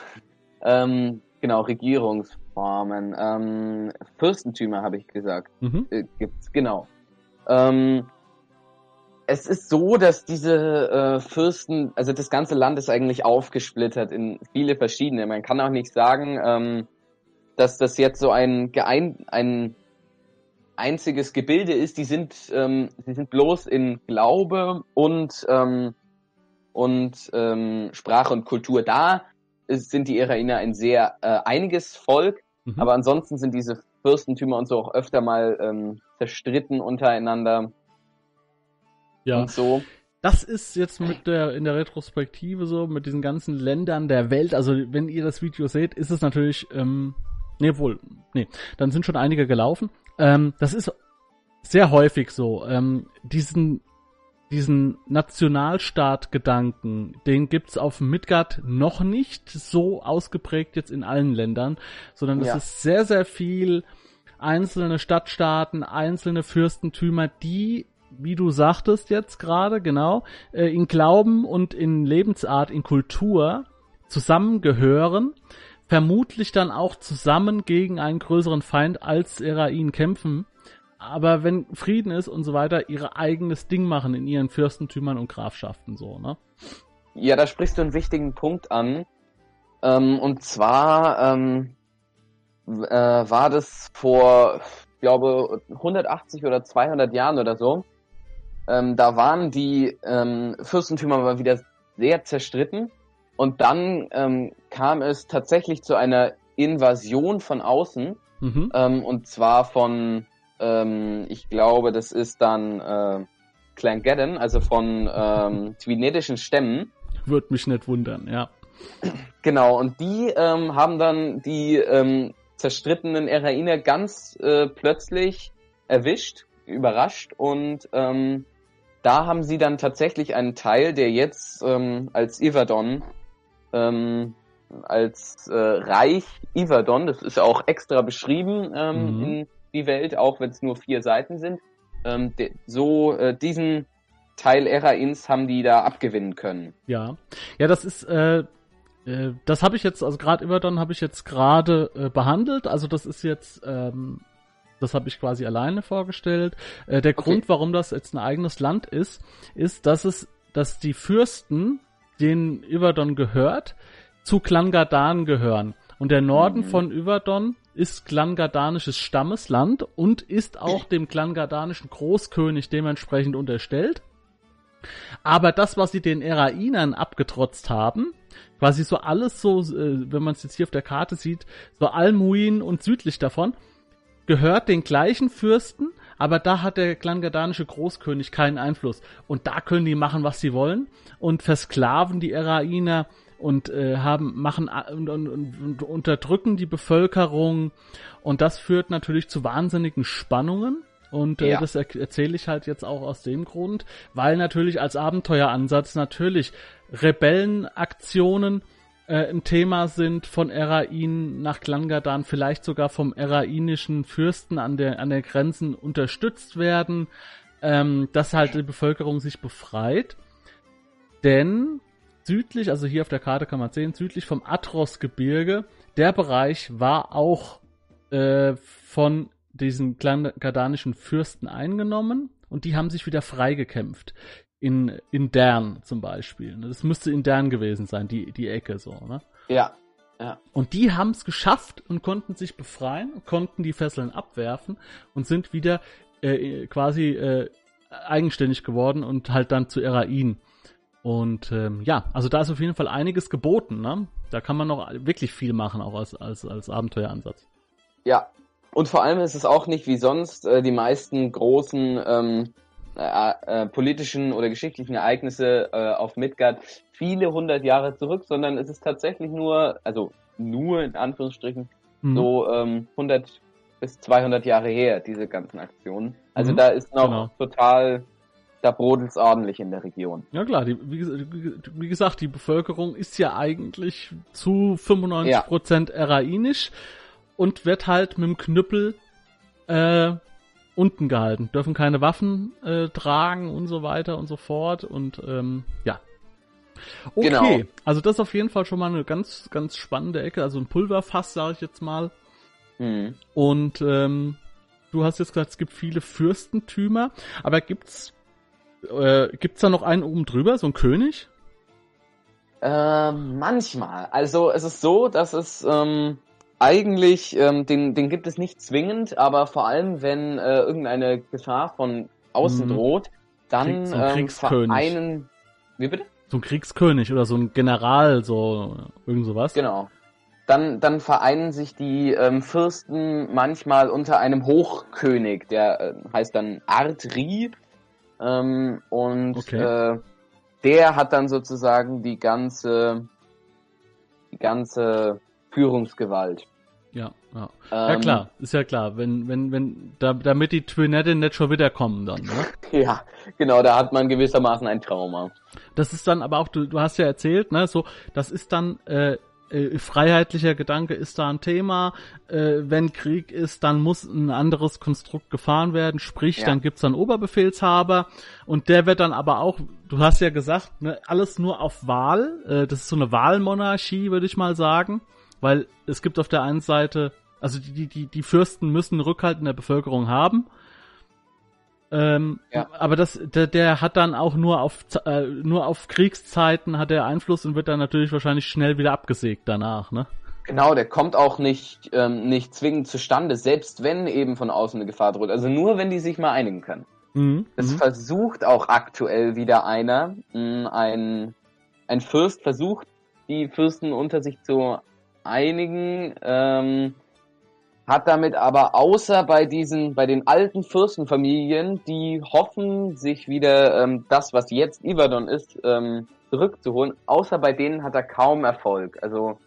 Ähm, genau, Regierungsformen. Ähm, Fürstentümer, habe ich gesagt. Mhm. Äh, gibt's, genau. Ähm, es ist so, dass diese äh, Fürsten, also das ganze Land ist eigentlich aufgesplittert in viele verschiedene. Man kann auch nicht sagen, ähm, dass das jetzt so ein, geein, ein einziges Gebilde ist. Die sind, ähm, sie sind bloß in Glaube und ähm, und ähm, Sprache und Kultur da. Ist, sind die Irainer ein sehr äh, einiges Volk, mhm. aber ansonsten sind diese Fürstentümer und so auch öfter mal ähm, zerstritten untereinander. Ja. Und so. Das ist jetzt mit der in der Retrospektive so mit diesen ganzen Ländern der Welt. Also wenn ihr das Video seht, ist es natürlich ähm, nee wohl nee, dann sind schon einige gelaufen. Ähm, das ist sehr häufig so. Ähm, diesen diesen Nationalstaat-Gedanken, den gibt's auf Midgard noch nicht so ausgeprägt jetzt in allen Ländern, sondern es ja. ist sehr, sehr viel einzelne Stadtstaaten, einzelne Fürstentümer, die wie du sagtest jetzt gerade, genau, äh, in Glauben und in Lebensart, in Kultur zusammengehören, vermutlich dann auch zusammen gegen einen größeren Feind als Erain kämpfen aber wenn Frieden ist und so weiter, ihre eigenes Ding machen in ihren Fürstentümern und Grafschaften so, ne? Ja, da sprichst du einen wichtigen Punkt an. Ähm, und zwar ähm, äh, war das vor, ich glaube, 180 oder 200 Jahren oder so. Ähm, da waren die ähm, Fürstentümer mal wieder sehr zerstritten. Und dann ähm, kam es tatsächlich zu einer Invasion von außen. Mhm. Ähm, und zwar von ähm, ich glaube, das ist dann äh, Clangeddon, also von ähm, twinetischen Stämmen. Würde mich nicht wundern, ja. Genau, und die ähm, haben dann die ähm, zerstrittenen Erainer ganz äh, plötzlich erwischt, überrascht und ähm, da haben sie dann tatsächlich einen Teil, der jetzt ähm, als Iverdon, ähm, als äh, Reich Iverdon, das ist auch extra beschrieben ähm, mhm. in die Welt, auch wenn es nur vier Seiten sind. Ähm, so äh, diesen Teil Erains haben die da abgewinnen können. Ja, ja, das ist äh, äh, das habe ich jetzt, also gerade Iverdon habe ich jetzt gerade äh, behandelt. Also das ist jetzt, ähm, das habe ich quasi alleine vorgestellt. Äh, der okay. Grund, warum das jetzt ein eigenes Land ist, ist, dass es, dass die Fürsten, denen Iverdon gehört, zu Klangadan gehören. Und der Norden mhm. von Iverdon ist klangadanisches Stammesland und ist auch dem klangadanischen Großkönig dementsprechend unterstellt. Aber das, was sie den Erainern abgetrotzt haben, quasi so alles so, äh, wenn man es jetzt hier auf der Karte sieht, so Almuin und südlich davon, gehört den gleichen Fürsten, aber da hat der klangadanische Großkönig keinen Einfluss. Und da können die machen, was sie wollen und versklaven die Erainer und äh, haben machen und, und, und unterdrücken die Bevölkerung und das führt natürlich zu wahnsinnigen Spannungen. Und äh, ja. das er erzähle ich halt jetzt auch aus dem Grund, weil natürlich als Abenteueransatz natürlich Rebellenaktionen äh, ein Thema sind von Erain nach Klangadan, vielleicht sogar vom erainischen Fürsten an der, an der Grenzen unterstützt werden, ähm, dass halt die Bevölkerung sich befreit. Denn südlich, also hier auf der Karte kann man sehen, südlich vom Atros-Gebirge, der Bereich war auch äh, von diesen gardanischen Fürsten eingenommen und die haben sich wieder freigekämpft. In, in Dern zum Beispiel. Das müsste in Dern gewesen sein, die, die Ecke so, ne? Ja. Ja. Und die haben es geschafft und konnten sich befreien, konnten die Fesseln abwerfen und sind wieder äh, quasi äh, eigenständig geworden und halt dann zu Erain Und ähm, ja, also da ist auf jeden Fall einiges geboten. Ne? Da kann man noch wirklich viel machen, auch als, als, als Abenteueransatz. Ja, und vor allem ist es auch nicht wie sonst äh, die meisten großen ähm, äh, äh, politischen oder geschichtlichen Ereignisse äh, auf Midgard viele hundert Jahre zurück, sondern es ist tatsächlich nur, also nur in Anführungsstrichen, mhm. so ähm, 100 bis 200 Jahre her, diese ganzen Aktionen. Also mhm. da ist noch genau. total da brodelt es ordentlich in der Region. Ja klar, die, wie, wie, gesagt, die Bevölkerung ist ja eigentlich zu 95% ja. erainisch und wird halt mit dem Knüppel äh, unten gehalten, dürfen keine Waffen äh, tragen und so weiter und so fort und ähm, ja. Okay, genau. also das ist auf jeden Fall schon mal eine ganz, ganz spannende Ecke, also ein Pulverfass, sage ich jetzt mal. Mhm. Und ähm, du hast jetzt gesagt, es gibt viele Fürstentümer, aber gibt's äh, gibt's da noch einen oben drüber, so ein König? Ähm, manchmal. Also es ist so, dass es ähm, eigentlich, ähm, den, den gibt es nicht zwingend, aber vor allem, wenn äh, irgendeine Gefahr von außen mhm. droht, dann so ein ähm, vereinen. Wie bitte? So ein Kriegskönig oder so ein General, so irgend sowas. Genau. Dann, dann vereinen sich die ähm, Fürsten manchmal unter einem Hochkönig, der äh, heißt dann Artri ähm, und okay. äh, der hat dann sozusagen die ganze, die ganze Führungsgewalt. Ja, ja. Ähm, ja klar, ist ja klar, wenn, wenn, wenn, da, damit die Twinetten nicht schon wieder kommen dann, ne? ja, genau, da hat man gewissermaßen ein Trauma. Das ist dann aber auch, du, du hast ja erzählt, ne, so, das ist dann äh, äh, freiheitlicher Gedanke ist da ein Thema. Äh, wenn Krieg ist, dann muss ein anderes Konstrukt gefahren werden. Sprich, ja. dann gibt's einen Oberbefehlshaber und der wird dann aber auch, du hast ja gesagt, ne, alles nur auf Wahl. Äh, das ist so eine Wahlmonarchie, würde ich mal sagen. Weil es gibt auf der einen Seite, also die, die, die Fürsten müssen Rückhalt in der Bevölkerung haben. Ähm, ja. Aber das, der, der hat dann auch nur auf äh, nur auf Kriegszeiten hat er Einfluss und wird dann natürlich wahrscheinlich schnell wieder abgesägt danach, ne? Genau, der kommt auch nicht ähm, nicht zwingend zustande, selbst wenn eben von außen eine Gefahr droht. Also nur wenn die sich mal einigen können. Mhm. Es mhm. versucht auch aktuell wieder einer, mh, ein ein Fürst versucht, die Fürsten unter sich zu einigen. Ähm, hat damit aber außer bei diesen, bei den alten Fürstenfamilien, die hoffen, sich wieder ähm, das, was jetzt Ivadon ist, ähm, zurückzuholen, außer bei denen hat er kaum Erfolg. Also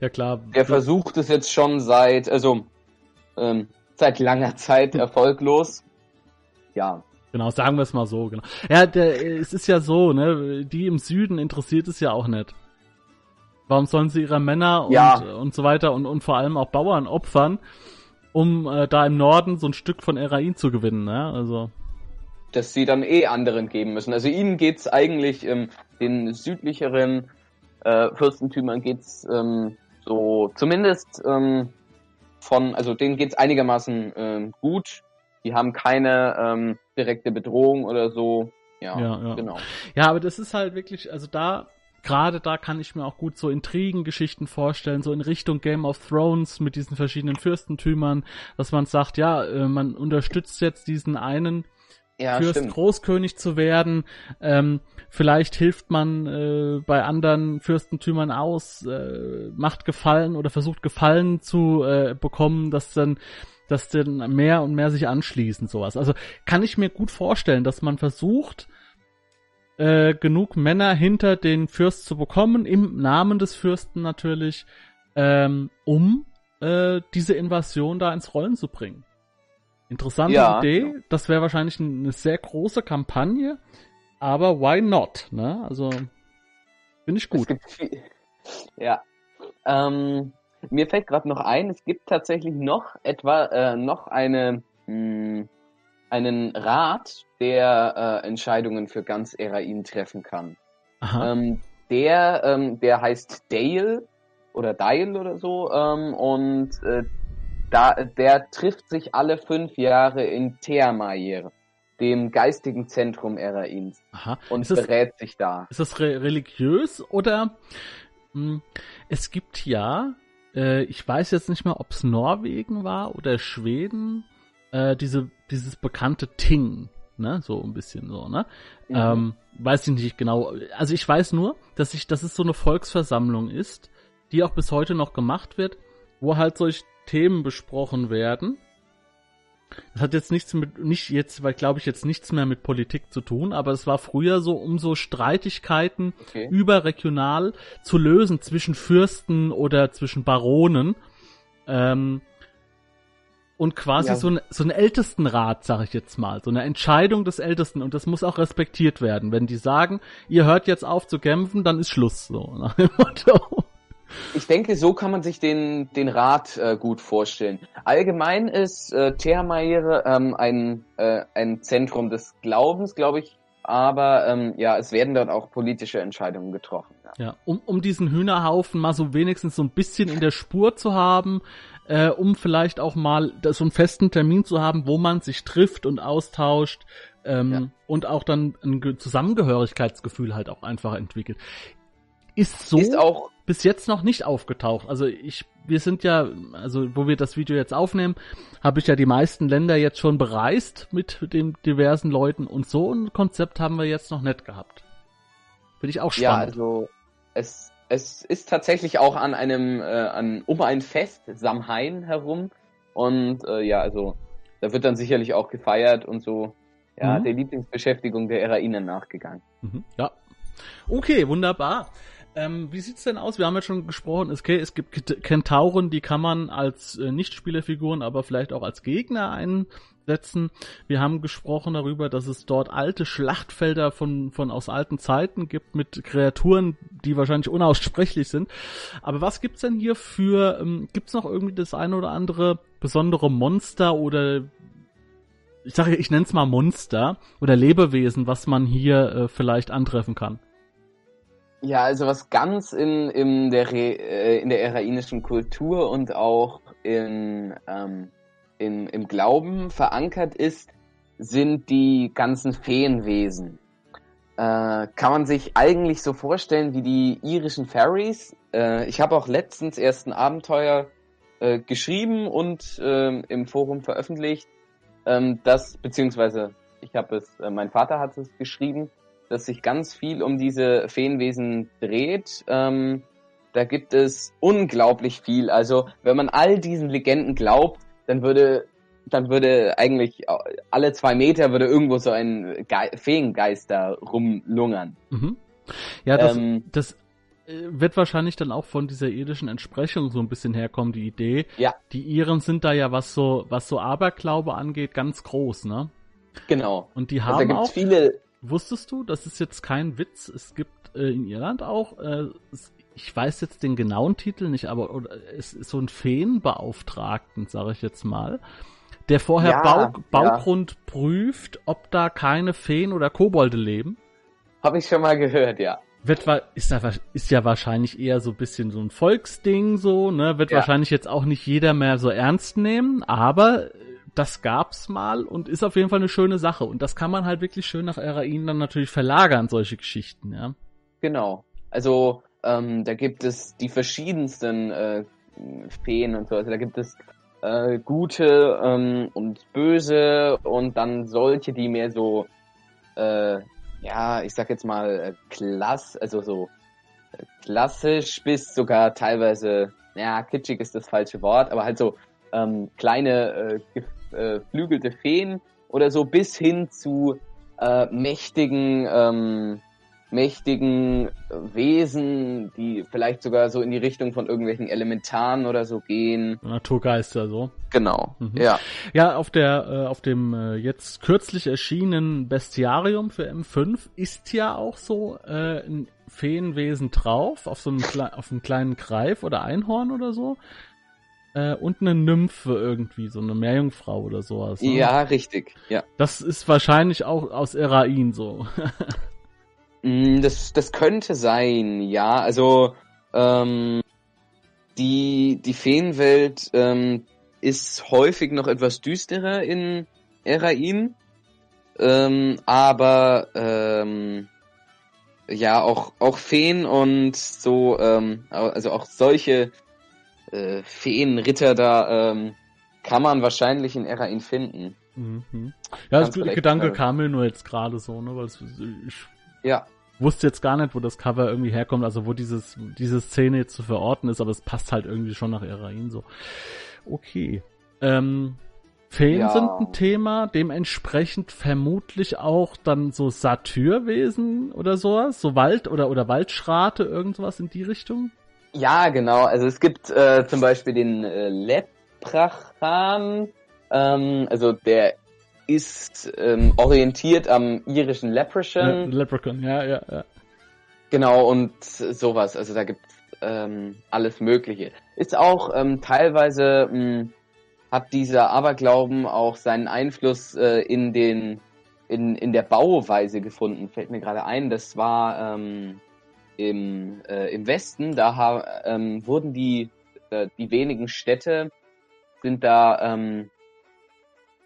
ja klar. Er versucht es jetzt schon seit, also ähm, seit langer Zeit erfolglos. Ja. Genau, sagen wir es mal so, genau. Ja, der, es ist ja so, ne, die im Süden interessiert es ja auch nicht. Warum sollen sie ihre Männer und, ja. und so weiter und, und vor allem auch Bauern opfern, um äh, da im Norden so ein Stück von Erain zu gewinnen, ne? Also. Dass sie dann eh anderen geben müssen. Also ihnen geht's eigentlich, ähm, den südlicheren äh, Fürstentümern geht's ähm, so zumindest ähm, von, also denen geht's einigermaßen ähm, gut. Die haben keine ähm, direkte Bedrohung oder so. Ja, ja, ja, genau. Ja, aber das ist halt wirklich, also da gerade da kann ich mir auch gut so Intrigengeschichten vorstellen, so in Richtung Game of Thrones mit diesen verschiedenen Fürstentümern, dass man sagt, ja, äh, man unterstützt jetzt diesen einen ja, Fürst stimmt. Großkönig zu werden. Ähm, vielleicht hilft man äh, bei anderen Fürstentümern aus, äh, macht Gefallen oder versucht Gefallen zu äh, bekommen, dass dann dass dann mehr und mehr sich anschließen, sowas. Also kann ich mir gut vorstellen, dass man versucht, äh, genug Männer hinter den Fürst zu bekommen, im Namen des Fürsten natürlich, ähm, um äh, diese Invasion da ins Rollen zu bringen. Interessante ja. Idee. Das wäre wahrscheinlich eine sehr große Kampagne, aber why not? Ne? Also finde ich gut. ja. Ähm, mir fällt gerade noch ein, es gibt tatsächlich noch etwa äh, noch eine mh, hm, einen Rat, der äh, Entscheidungen für ganz Erain treffen kann. Ähm, der, ähm, der heißt Dale oder Dale oder so ähm, und äh, da, der trifft sich alle fünf Jahre in Teamair, dem geistigen Zentrum Erains und das, berät sich da. Ist das re religiös oder mh, hm, es gibt ja, äh, ich weiß jetzt nicht mehr, ob es Norwegen war oder Schweden, äh, diese, dieses bekannte Ting. ne? So ein bisschen so, ne? Mhm. Ähm, weiß ich nicht genau. Also ich weiß nur, dass ich, dass es so eine Volksversammlung ist, die auch bis heute noch gemacht wird, wo halt solche Themen besprochen werden. Das hat jetzt nichts mit, nicht jetzt, weil glaube ich jetzt nichts mehr mit Politik zu tun, aber es war früher so, um so Streitigkeiten okay. überregional zu lösen zwischen Fürsten oder zwischen Baronen. Ähm, und quasi ja. so, ein, so ein Ältestenrat, sag ich jetzt mal, so eine Entscheidung des Ältesten und das muss auch respektiert werden. Wenn die sagen, ihr hört jetzt auf zu kämpfen, dann ist Schluss so nach dem Motto. Ich denke, so kann man sich den, den Rat äh, gut vorstellen. Allgemein ist äh, Termayere ähm, ein, äh, ein Zentrum des Glaubens, glaube ich, aber ähm, ja, es werden dort auch politische Entscheidungen getroffen. Ja, ja um, um diesen Hühnerhaufen mal so wenigstens so ein bisschen in der Spur zu haben, äh, um vielleicht auch mal so einen festen Termin zu haben, wo man sich trifft und austauscht ähm, ja. und auch dann ein Zusammengehörigkeitsgefühl halt auch einfach entwickelt. Ist so ist auch bis jetzt noch nicht aufgetaucht. Also ich, wir sind ja, also wo wir das Video jetzt aufnehmen, habe ich ja die meisten Länder jetzt schon bereist mit den diversen Leuten und so ein Konzept haben wir jetzt noch nicht gehabt. Finde ich auch spannend. Ja, also es es ist tatsächlich auch an einem, äh, an, um ein Fest, Samhain herum. Und äh, ja, also da wird dann sicherlich auch gefeiert und so, ja, mhm. der Lieblingsbeschäftigung der Erainen nachgegangen. Mhm. Ja. Okay, wunderbar. Ähm, wie sieht's denn aus? Wir haben ja schon gesprochen, okay, es gibt Kentauren, die kann man als äh, Nichtspielerfiguren, aber vielleicht auch als Gegner ein, setzen. Wir haben gesprochen darüber, dass es dort alte Schlachtfelder von, von aus alten Zeiten gibt mit Kreaturen, die wahrscheinlich unaussprechlich sind. Aber was gibt's denn hier für, ähm, gibt's noch irgendwie das eine oder andere besondere Monster oder ich sage, ich nenne es mal Monster oder Lebewesen, was man hier äh, vielleicht antreffen kann? Ja, also was ganz in, in der Re, äh, in der erainischen Kultur und auch in ähm, in, im Glauben verankert ist, sind die ganzen Feenwesen. Äh, kann man sich eigentlich so vorstellen wie die irischen Fairies. Äh, ich habe auch letztens erst ein Abenteuer äh, geschrieben und ähm, im Forum veröffentlicht, ähm, das, beziehungsweise ich habe es, äh, mein Vater hat es geschrieben, dass sich ganz viel um diese Feenwesen dreht. Ähm, da gibt es unglaublich viel. Also wenn man all diesen Legenden glaubt, dann würde dann würde eigentlich alle zwei Meter würde irgendwo so ein Ge Feengeister rumlungern. Mhm. Ja, das, ähm, das äh, wird wahrscheinlich dann auch von dieser irdischen Entsprechung so ein bisschen herkommen, die Idee. Ja. Die Iren sind da ja, was so, was so Aberglaube angeht, ganz groß, ne? Genau. Und die also haben also auch, viele... wusstest du, das ist jetzt kein Witz, es gibt äh, in Irland auch, äh, ich weiß jetzt den genauen Titel nicht, aber es ist so ein Feenbeauftragten, sage ich jetzt mal, der vorher ja, Bau, Baugrund ja. prüft, ob da keine Feen oder Kobolde leben. Habe ich schon mal gehört, ja. Wird, ist, da, ist ja wahrscheinlich eher so ein bisschen so ein Volksding so, ne? Wird ja. wahrscheinlich jetzt auch nicht jeder mehr so ernst nehmen, aber das gab's mal und ist auf jeden Fall eine schöne Sache. Und das kann man halt wirklich schön nach Erain dann natürlich verlagern, solche Geschichten, ja. Genau. Also ähm, da gibt es die verschiedensten äh, Feen und so. Also da gibt es äh, gute ähm, und böse und dann solche, die mehr so, äh, ja, ich sag jetzt mal, äh, klass, also so äh, klassisch bis sogar teilweise, ja, kitschig ist das falsche Wort, aber halt so ähm, kleine äh, geflügelte äh, Feen oder so bis hin zu äh, mächtigen ähm, mächtigen Wesen, die vielleicht sogar so in die Richtung von irgendwelchen Elementaren oder so gehen. Naturgeister so. Genau. Mhm. Ja. Ja, auf der äh, auf dem äh, jetzt kürzlich erschienenen Bestiarium für M5 ist ja auch so äh, ein Feenwesen drauf auf so einem auf einem kleinen Greif oder Einhorn oder so. Äh, und eine Nymphe irgendwie, so eine Meerjungfrau oder sowas. Ne? Ja, richtig. Ja. Das ist wahrscheinlich auch aus Erain so. Mm, das, das könnte sein, ja. Also ähm, die, die Feenwelt ähm, ist häufig noch etwas düsterer in Erain. Ähm, aber ähm, ja, auch, auch Feen und so, ähm, also auch solche äh, Feenritter da ähm, kann man wahrscheinlich in Erain finden. Mhm. Ja, das Gedanke äh, kam mir nur jetzt gerade so, ne, weil es, ich ja. Wusste jetzt gar nicht, wo das Cover irgendwie herkommt, also wo dieses, diese Szene jetzt zu verorten ist, aber es passt halt irgendwie schon nach Erain so. Okay. Ähm, Feen ja. sind ein Thema, dementsprechend vermutlich auch dann so Satyrwesen oder sowas, so Wald oder, oder Waldschrate, irgendwas in die Richtung? Ja, genau. Also es gibt äh, zum Beispiel den äh, Leprachan, ähm, also der ist ähm, orientiert am irischen Leprechaun. Ja, Leprechaun, ja, ja, ja. Genau, und sowas. Also da gibt's ähm, alles Mögliche. Ist auch ähm, teilweise mh, hm, hat dieser Aberglauben auch seinen Einfluss äh, in den in, in der Bauweise gefunden. Fällt mir gerade ein, das war ähm, im, äh, im Westen, da ähm, wurden die, äh, die wenigen Städte sind da ähm,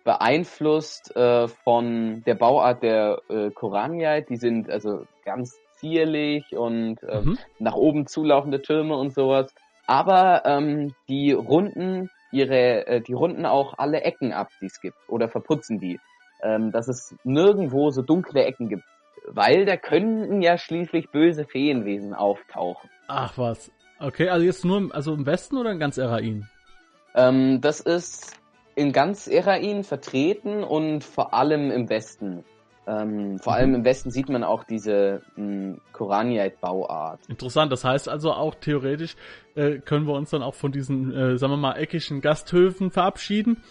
beeinflusst äh, von der Bauart der äh, Koraniai. Die sind also ganz zierlich und äh, mhm. nach oben zulaufende Türme und sowas. Aber ähm, die runden ihre, äh, die runden auch alle Ecken ab, die es gibt, oder verputzen die. Ähm, dass es nirgendwo so dunkle Ecken gibt. Weil da könnten ja schließlich böse Feenwesen auftauchen. Ach was. Okay, also jetzt nur also im Westen oder in ganz Erain? Ähm, das ist in ganz Erain vertreten und vor allem im Westen. Ähm, vor mhm. allem im Westen sieht man auch diese hm, Koraniite-Bauart. Interessant, das heißt also auch theoretisch äh, können wir uns dann auch von diesen, äh, sagen wir mal, eckigen Gasthöfen verabschieden.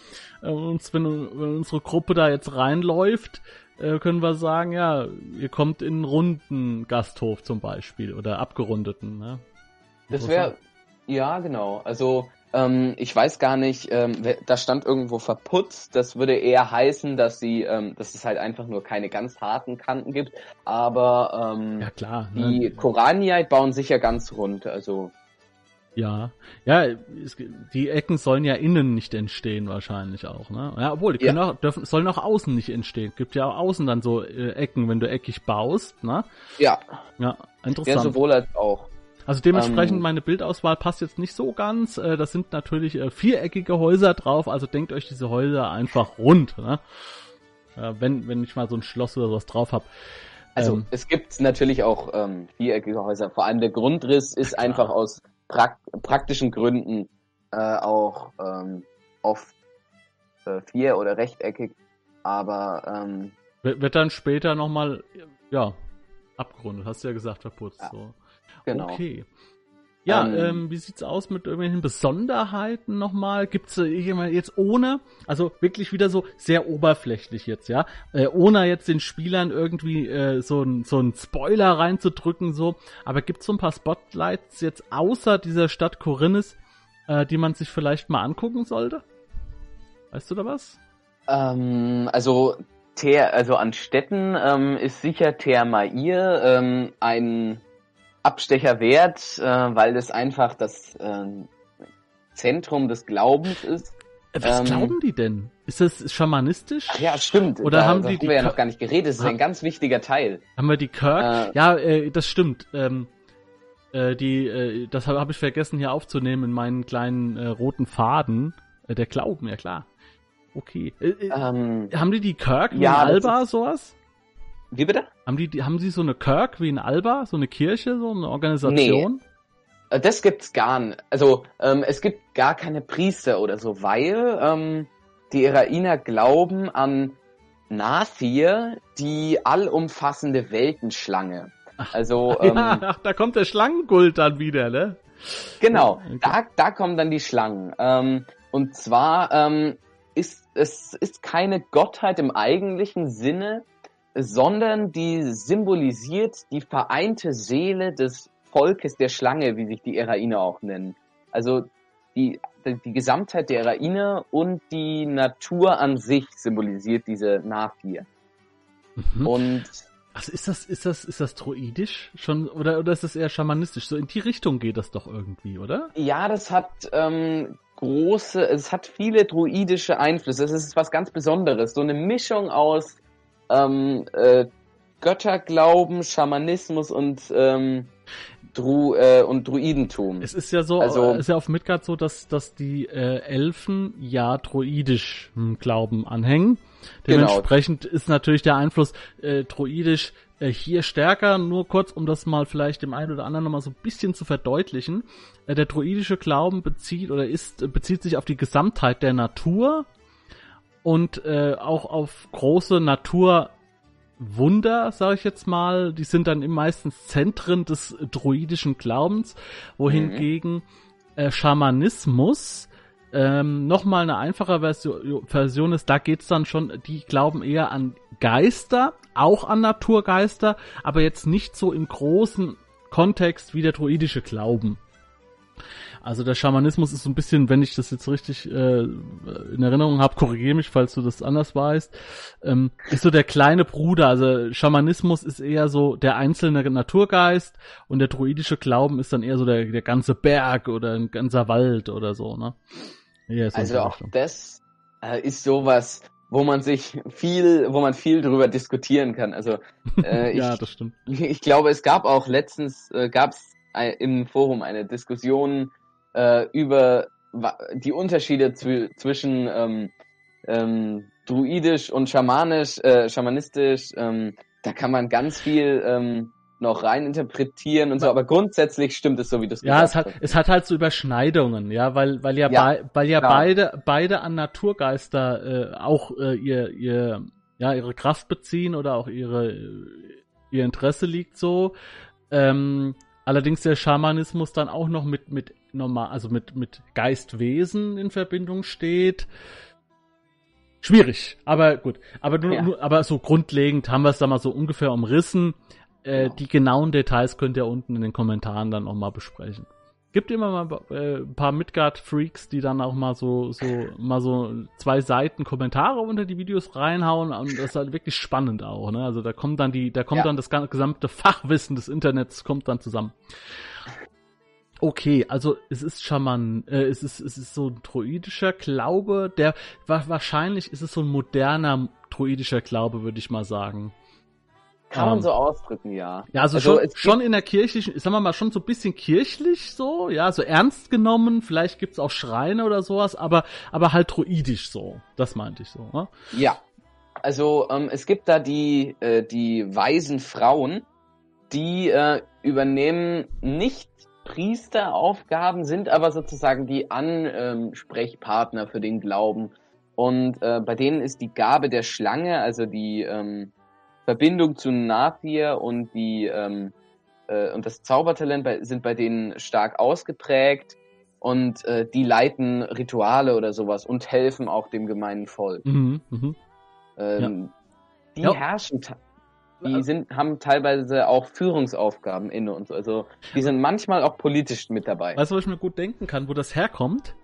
Äh, uns, wenn, wenn unsere Gruppe da jetzt reinläuft, äh, können wir sagen, ja, ihr kommt in einen runden Gasthof zum Beispiel oder abgerundeten. Ne? Das wäre, ja genau. Also ähm, ich weiß gar nicht, ähm, da stand irgendwo verputzt. Das würde eher heißen, dass sie, ähm, dass es halt einfach nur keine ganz harten Kanten gibt. Aber ähm, ja, klar, ne? die Koraniite bauen sicher ganz rund. Also ja, ja, es, die Ecken sollen ja innen nicht entstehen wahrscheinlich auch, ne? Ja, obwohl die können ja. auch, dürfen, sollen auch außen nicht entstehen. Gibt ja auch außen dann so äh, Ecken, wenn du eckig baust, ne? Ja. Ja, interessant. Ja, sowohl als auch. Also dementsprechend ähm, meine Bildauswahl passt jetzt nicht so ganz. Äh, das sind natürlich äh, viereckige Häuser drauf, also denkt euch diese Häuser einfach rund. Ne? Wenn, wenn ich mal so ein Schloss oder sowas drauf habe. Also ähm, es gibt natürlich auch ähm, viereckige Häuser. Vor allem der Grundriss ist klar. einfach aus prak praktischen Gründen äh, auch ähm, oft äh, vier- oder rechteckig. Aber ähm, wird dann später nochmal, ja, abgerundet, hast du ja gesagt, verputzt. Ja. So. Genau. Okay. Ja, ähm, ähm, wie sieht's aus mit irgendwelchen Besonderheiten nochmal? Gibt's äh, jetzt ohne, also wirklich wieder so sehr oberflächlich jetzt, ja, äh, ohne jetzt den Spielern irgendwie äh, so ein so ein Spoiler reinzudrücken so, aber gibt's so ein paar Spotlights jetzt außer dieser Stadt Korinnes, äh, die man sich vielleicht mal angucken sollte? Weißt du da was? Ähm, also Ter, also an Städten ähm, ist sicher Termair ähm, ein Abstecher wert, äh, weil das einfach das äh, Zentrum des Glaubens ist. Äh, was ähm, glauben die denn? Ist das schamanistisch? Ach ja, stimmt. Oder da, haben die, haben wir ja noch gar nicht geredet. Das ist ein ganz wichtiger Teil. Haben wir die Kirk? Äh, ja, äh, das stimmt. Ähm, äh, die, äh, das habe hab ich vergessen hier aufzunehmen in meinen kleinen äh, roten Faden. Der Glauben, ja klar. Okay. Äh, äh ähm, haben die die Kirk ja, Alba sowas? Wie bitte? Haben die, haben sie so eine Kirk wie in Alba, so eine Kirche, so eine Organisation? Nee. Äh, das gibt's gar nicht. Also ähm, es gibt gar keine Priester oder so, weil ähm, die Irainer glauben an Nathir, die allumfassende Weltenschlange. Also ähm, ja, ach, da kommt der Schlangenkult dann wieder, ne? Genau, okay. da, da kommen dann die Schlangen. Ähm, und zwar ähm, ist es ist keine Gottheit im eigentlichen Sinne, sondern die symbolisiert die vereinte Seele des Volkes der Schlange, wie sich die Erainer auch nennen. Also die, die Gesamtheit der Erainer und die Natur an sich symbolisiert diese Naphir. Mhm. Und also ist das, ist das, ist das druidisch schon oder, oder ist das eher schamanistisch? So in die Richtung geht das doch irgendwie, oder? Ja, das hat ähm, große, es hat viele druidische Einflüsse. Es ist was ganz Besonderes. So eine Mischung aus ähm, äh, Götterglauben, Schamanismus und ähm, Dru äh, und Druidentum. Es ist ja so, also, ist ja auf Midgard so, dass, dass die äh, Elfen ja druidisch hm, Glauben anhängen. Dementsprechend genau. ist natürlich der Einfluss äh, druidisch äh, hier stärker. Nur kurz, um das mal vielleicht dem einen oder anderen nochmal so ein bisschen zu verdeutlichen. Äh, der druidische Glauben bezieht oder ist bezieht sich auf die Gesamtheit der Natur und äh, auch auf große Natur Wunder, sage ich jetzt mal, die sind dann meistens Zentren des druidischen Glaubens, wohingegen äh, Schamanismus ähm, nochmal eine einfache Version, Version ist, da geht's dann schon, die glauben eher an Geister, auch an Naturgeister, aber jetzt nicht so im großen Kontext wie der druidische Glauben. Also der Schamanismus ist so ein bisschen, wenn ich das jetzt richtig äh, in Erinnerung habe, korrigiere mich, falls du das anders weißt, ähm, ist so der kleine Bruder. Also Schamanismus ist eher so der einzelne Naturgeist und der druidische Glauben ist dann eher so der, der ganze Berg oder ein ganzer Wald oder so. Ne? Ja, also auch das äh, ist sowas, wo man sich viel, wo man viel drüber diskutieren kann. Also äh, ja, das stimmt. Ich glaube, es gab auch letztens äh, gab es im Forum eine Diskussion äh, über die Unterschiede zw zwischen ähm, ähm, druidisch und schamanisch, äh, schamanistisch. Ähm, da kann man ganz viel ähm, noch rein interpretieren und so, aber grundsätzlich stimmt es so, wie du es Ja, es hat, hast. es hat halt so Überschneidungen, ja, weil, weil ja, ja bei, weil ja klar. beide, beide an Naturgeister äh, auch äh, ihr, ihr, ja, ihre Kraft beziehen oder auch ihre, ihr Interesse liegt so. Ähm, allerdings der Schamanismus dann auch noch mit, mit normal, also mit, mit Geistwesen in Verbindung steht. Schwierig, aber gut. Aber, nur, ja. nur, aber so grundlegend haben wir es da mal so ungefähr umrissen. Äh, genau. Die genauen Details könnt ihr unten in den Kommentaren dann auch mal besprechen. Gibt immer mal äh, ein paar Midgard-Freaks, die dann auch mal so, so, mal so zwei Seiten Kommentare unter die Videos reinhauen und das ist halt wirklich spannend auch, ne? Also da kommt dann die, da kommt ja. dann das gesamte Fachwissen des Internets kommt dann zusammen. Okay, also es ist Schaman, äh, es ist es ist so ein druidischer Glaube, der wahrscheinlich ist es so ein moderner druidischer Glaube, würde ich mal sagen. Kann um, man ähm, so ausdrücken, ja. Ja, also, also schon, schon in der kirchlichen, sagen wir mal, schon so ein bisschen kirchlich so, ja, so ernst genommen, vielleicht gibt's auch Schreine oder sowas, aber, aber halt druidisch so. Das meinte ich so, ne? Ja. Also ähm, es gibt da die, äh, die weisen Frauen, die äh, übernehmen nicht Priesteraufgaben, sind aber sozusagen die Ansprechpartner für den Glauben. Und äh, bei denen ist die Gabe der Schlange, also die ähm, Verbindung zu Napier und die ähm, äh, und das Zaubertalent bei, sind bei denen stark ausgeprägt und äh, die leiten Rituale oder sowas und helfen auch dem gemeinen Volk. Mhm, mh. ähm, ja. Die ja. herrschen die sind, haben teilweise auch Führungsaufgaben inne und so. Also die sind manchmal auch politisch mit dabei. Weißt du, was ich mir gut denken kann, wo das herkommt?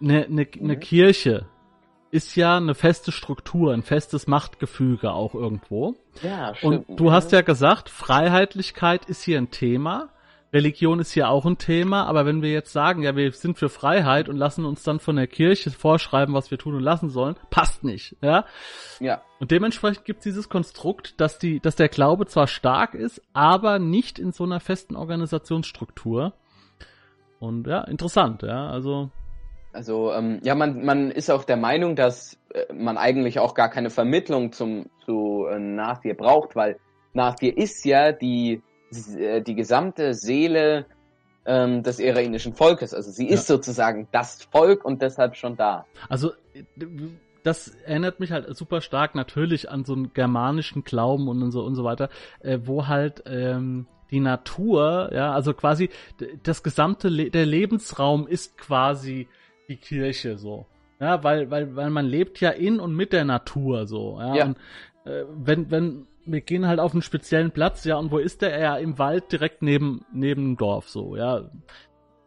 Eine, eine, eine mhm. Kirche ist ja eine feste Struktur, ein festes Machtgefüge auch irgendwo. Ja, stimmt. Und du hast ja gesagt, Freiheitlichkeit ist hier ein Thema. Religion ist hier auch ein Thema, aber wenn wir jetzt sagen, ja, wir sind für Freiheit und lassen uns dann von der Kirche vorschreiben, was wir tun und lassen sollen, passt nicht, ja? Ja. Und dementsprechend gibt es dieses Konstrukt, dass die, dass der Glaube zwar stark ist, aber nicht in so einer festen Organisationsstruktur. Und ja, interessant, ja, also. Also, ähm, ja, man, man ist auch der Meinung, dass äh, man eigentlich auch gar keine Vermittlung zum, zu äh, Nathir braucht, weil Nathir ist ja die äh, die gesamte Seele ähm, des irainischen Volkes. Also sie ist ja. sozusagen das Volk und deshalb schon da. Also das erinnert mich halt super stark natürlich an so einen germanischen Glauben und so und so weiter, äh, wo halt ähm, die Natur, ja, also quasi das gesamte Le der Lebensraum ist quasi die Kirche so. Ja, weil, weil, weil man lebt ja in und mit der Natur so. Ja. ja. Und, äh, wenn, wenn wir gehen halt auf einen speziellen Platz, ja, und wo ist der? Ja, im Wald direkt neben, neben dem Dorf, so, ja.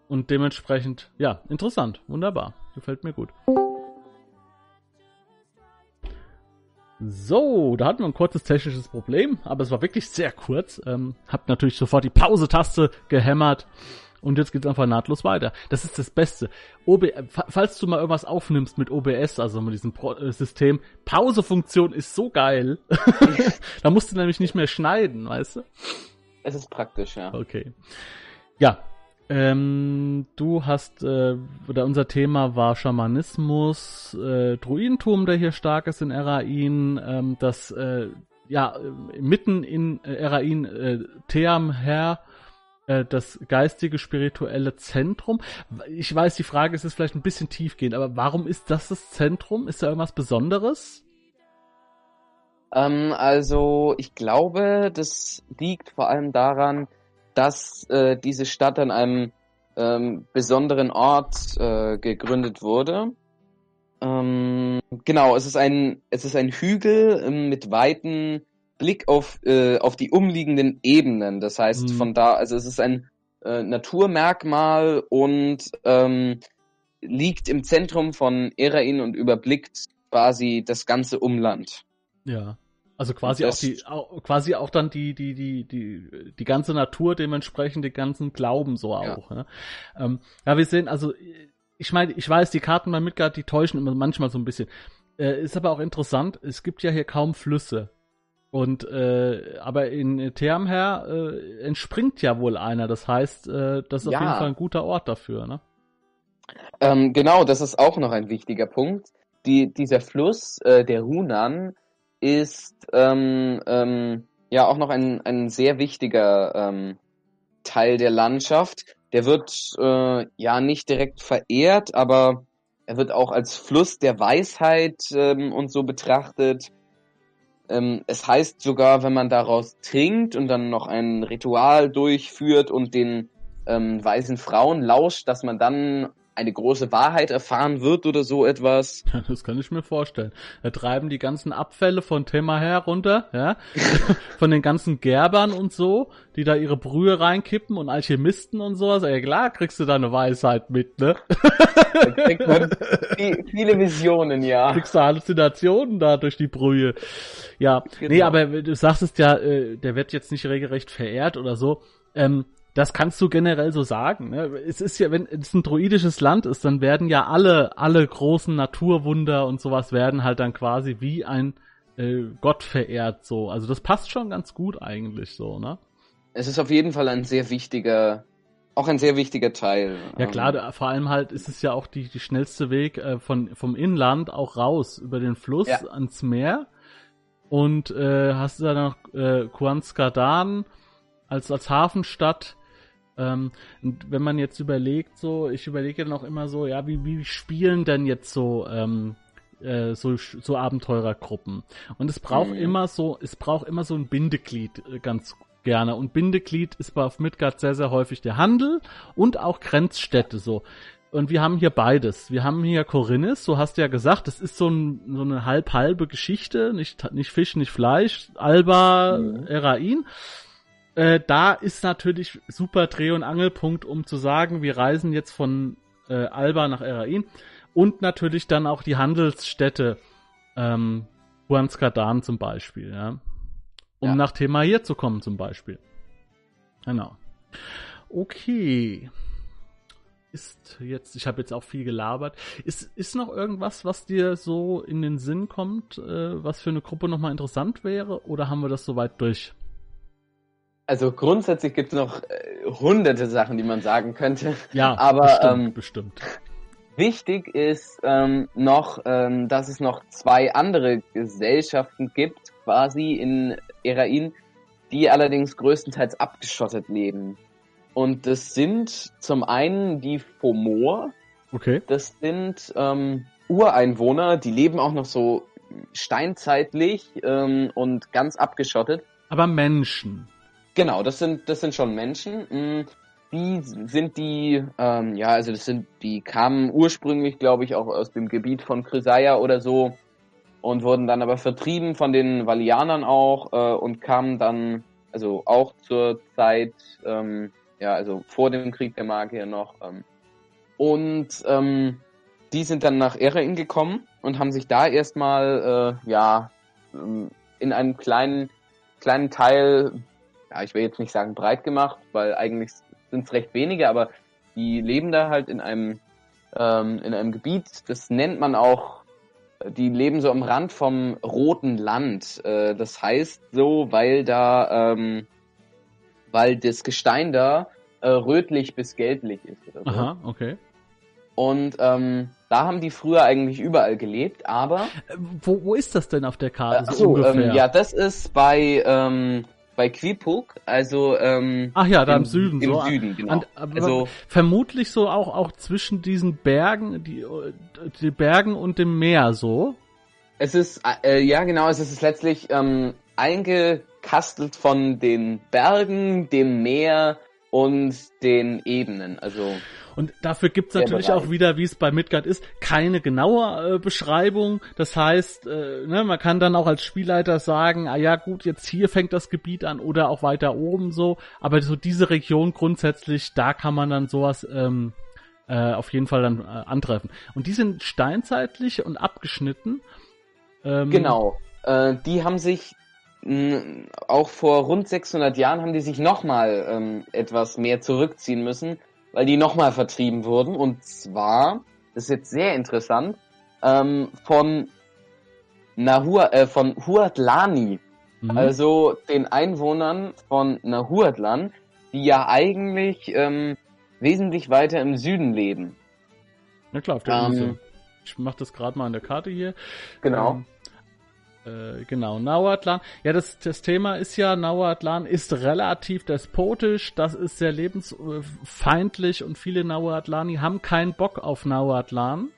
Und dementsprechend, ja, interessant, wunderbar, gefällt mir gut. So, da hatten wir ein kurzes technisches Problem, aber es war wirklich sehr kurz. Ähm, hab natürlich sofort die Pause-Taste gehämmert und jetzt geht's einfach nahtlos weiter. Das ist das Beste. OB, falls du mal irgendwas aufnimmst mit OBS, also mit diesem Pro äh, System, Pausefunktion ist so geil. da musst du nämlich nicht mehr schneiden, weißt du? Es ist praktisch, ja. Okay. Ja. Ähm, du hast, äh, oder unser Thema war Schamanismus, äh, Druidentum, der hier stark ist in Erain, ähm, das, äh, ja, mitten in äh, Erain, äh, Theam her, äh, das geistige, spirituelle Zentrum. Ich weiß, die Frage ist jetzt vielleicht ein bisschen tiefgehend, aber warum ist das das Zentrum? Ist da irgendwas Besonderes? Ähm, also, ich glaube, das liegt vor allem daran, dass äh, diese Stadt an einem ähm, besonderen Ort äh, gegründet wurde. Ähm, genau, es ist ein es ist ein Hügel ähm, mit weiten Blick auf äh, auf die umliegenden Ebenen. Das heißt, mhm. von da also es ist ein äh, Naturmerkmal und ähm, liegt im Zentrum von Erain und überblickt quasi das ganze Umland. Ja. Also quasi auch die, auch, quasi auch dann die, die, die, die, die ganze Natur dementsprechend, die ganzen Glauben so auch. Ja, ne? ähm, ja wir sehen, also ich meine, ich weiß, die Karten bei Midgard, die täuschen immer manchmal so ein bisschen. Äh, ist aber auch interessant, es gibt ja hier kaum Flüsse. Und äh, aber in Thermher äh, entspringt ja wohl einer. Das heißt, äh, das ist ja. auf jeden Fall ein guter Ort dafür, ne? Ähm, genau, das ist auch noch ein wichtiger Punkt. Die, dieser Fluss, äh, der Hunan, ist ähm, ähm, ja auch noch ein, ein sehr wichtiger ähm, Teil der Landschaft. Der wird äh, ja nicht direkt verehrt, aber er wird auch als Fluss der Weisheit ähm, und so betrachtet. Ähm, es heißt sogar, wenn man daraus trinkt und dann noch ein Ritual durchführt und den ähm, weisen Frauen lauscht, dass man dann eine große Wahrheit erfahren wird oder so etwas. Das kann ich mir vorstellen. Da treiben die ganzen Abfälle von Thema her runter, ja, von den ganzen Gerbern und so, die da ihre Brühe reinkippen und Alchemisten und sowas. Ja klar, kriegst du da eine Weisheit mit, ne? Man viele Visionen, ja. Kriegst du Halluzinationen da durch die Brühe. Ja, genau. nee, aber du sagst es ja, äh, der wird jetzt nicht regelrecht verehrt oder so. Ähm, das kannst du generell so sagen. Ne? Es ist ja, wenn es ein druidisches Land ist, dann werden ja alle, alle großen Naturwunder und sowas werden halt dann quasi wie ein äh, Gott verehrt so. Also das passt schon ganz gut eigentlich so, ne? Es ist auf jeden Fall ein sehr wichtiger, auch ein sehr wichtiger Teil. Ja klar, ähm. vor allem halt ist es ja auch die, die schnellste Weg äh, von, vom Inland auch raus über den Fluss ja. ans Meer. Und äh, hast du da noch äh, Kuanskadan als, als Hafenstadt ähm, und wenn man jetzt überlegt, so, ich überlege dann auch immer so, ja, wie, wie spielen denn jetzt so, ähm, äh, so, so Abenteurergruppen? Und es braucht mhm. immer so, es braucht immer so ein Bindeglied äh, ganz gerne. Und Bindeglied ist bei auf Midgard sehr, sehr häufig der Handel und auch Grenzstädte so. Und wir haben hier beides. Wir haben hier Korinnes, so hast du ja gesagt, das ist so, ein, so eine halb-halbe Geschichte, nicht, nicht Fisch, nicht Fleisch, Alba, mhm. Erain. Äh, da ist natürlich super Dreh- und Angelpunkt, um zu sagen, wir reisen jetzt von äh, Alba nach Erain und natürlich dann auch die Handelsstätte ähm, Huanskadan zum Beispiel, ja. Um ja. nach Thema hier zu kommen zum Beispiel. Genau. Okay. Ist jetzt, ich habe jetzt auch viel gelabert. Ist, ist noch irgendwas, was dir so in den Sinn kommt, äh, was für eine Gruppe nochmal interessant wäre? Oder haben wir das soweit durch? Also grundsätzlich gibt es noch äh, hunderte Sachen, die man sagen könnte. Ja, aber bestimmt, ähm, bestimmt. Wichtig ist ähm, noch, ähm, dass es noch zwei andere Gesellschaften gibt, quasi in Erain, die allerdings größtenteils abgeschottet leben. Und das sind zum einen die Fomor. Okay. Das sind ähm, Ureinwohner, die leben auch noch so steinzeitlich ähm, und ganz abgeschottet. Aber Menschen. Genau, das sind, das sind schon Menschen. Mm, die sind die, ähm, ja, also das sind, die kamen ursprünglich, glaube ich, auch aus dem Gebiet von Chrysaia oder so und wurden dann aber vertrieben von den Valianern auch äh, und kamen dann, also auch zur Zeit, ähm, ja, also vor dem Krieg der Magier noch. Ähm, und ähm, die sind dann nach Erain gekommen und haben sich da erstmal, äh, ja, ähm, in einem kleinen, kleinen Teil ja, ich will jetzt nicht sagen breit gemacht, weil eigentlich sind es recht wenige, aber die leben da halt in einem, ähm, in einem Gebiet, das nennt man auch, die leben so am Rand vom Roten Land. Äh, das heißt so, weil da, ähm, weil das Gestein da äh, rötlich bis gelblich ist oder so. Aha, okay. Und ähm, da haben die früher eigentlich überall gelebt, aber. Äh, wo, wo ist das denn auf der Karte? Äh, so, ähm, ja, das ist bei ähm, bei Quipuk, also ähm, Ach ja, da im, im Süden, im so. Süden, genau. Und, also vermutlich so auch auch zwischen diesen Bergen, die die Bergen und dem Meer so. Es ist äh, ja genau, es ist letztlich ähm, eingekastelt von den Bergen, dem Meer und den Ebenen. Also und dafür gibt's natürlich auch wieder, wie es bei Midgard ist, keine genaue äh, Beschreibung. Das heißt, äh, ne, man kann dann auch als Spielleiter sagen, ah ja gut, jetzt hier fängt das Gebiet an oder auch weiter oben so. Aber so diese Region grundsätzlich, da kann man dann sowas ähm, äh, auf jeden Fall dann äh, antreffen. Und die sind steinzeitlich und abgeschnitten. Ähm, genau. Äh, die haben sich auch vor rund 600 Jahren haben die sich nochmal ähm, etwas mehr zurückziehen müssen, weil die nochmal vertrieben wurden. Und zwar, das ist jetzt sehr interessant, ähm, von Nahur, äh, von Huatlani, mhm. also den Einwohnern von Nahuatlan, die ja eigentlich ähm, wesentlich weiter im Süden leben. Na klar, auf der ähm, Insel. Ich mach das gerade mal an der Karte hier. Genau. Äh, genau, Nauatlan. Ja, das, das Thema ist ja, Nauatlan ist relativ despotisch, das ist sehr lebensfeindlich und viele Nauatlani haben keinen Bock auf Nauatlan.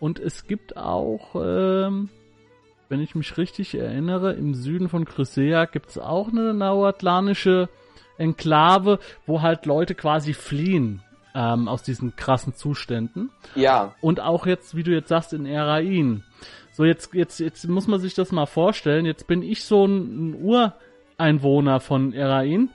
Und es gibt auch, ähm, wenn ich mich richtig erinnere, im Süden von Chrysea gibt es auch eine nauatlanische Enklave, wo halt Leute quasi fliehen ähm, aus diesen krassen Zuständen. Ja. Und auch jetzt, wie du jetzt sagst, in Erain. So, jetzt, jetzt, jetzt muss man sich das mal vorstellen. Jetzt bin ich so ein, ein Ureinwohner von Erain.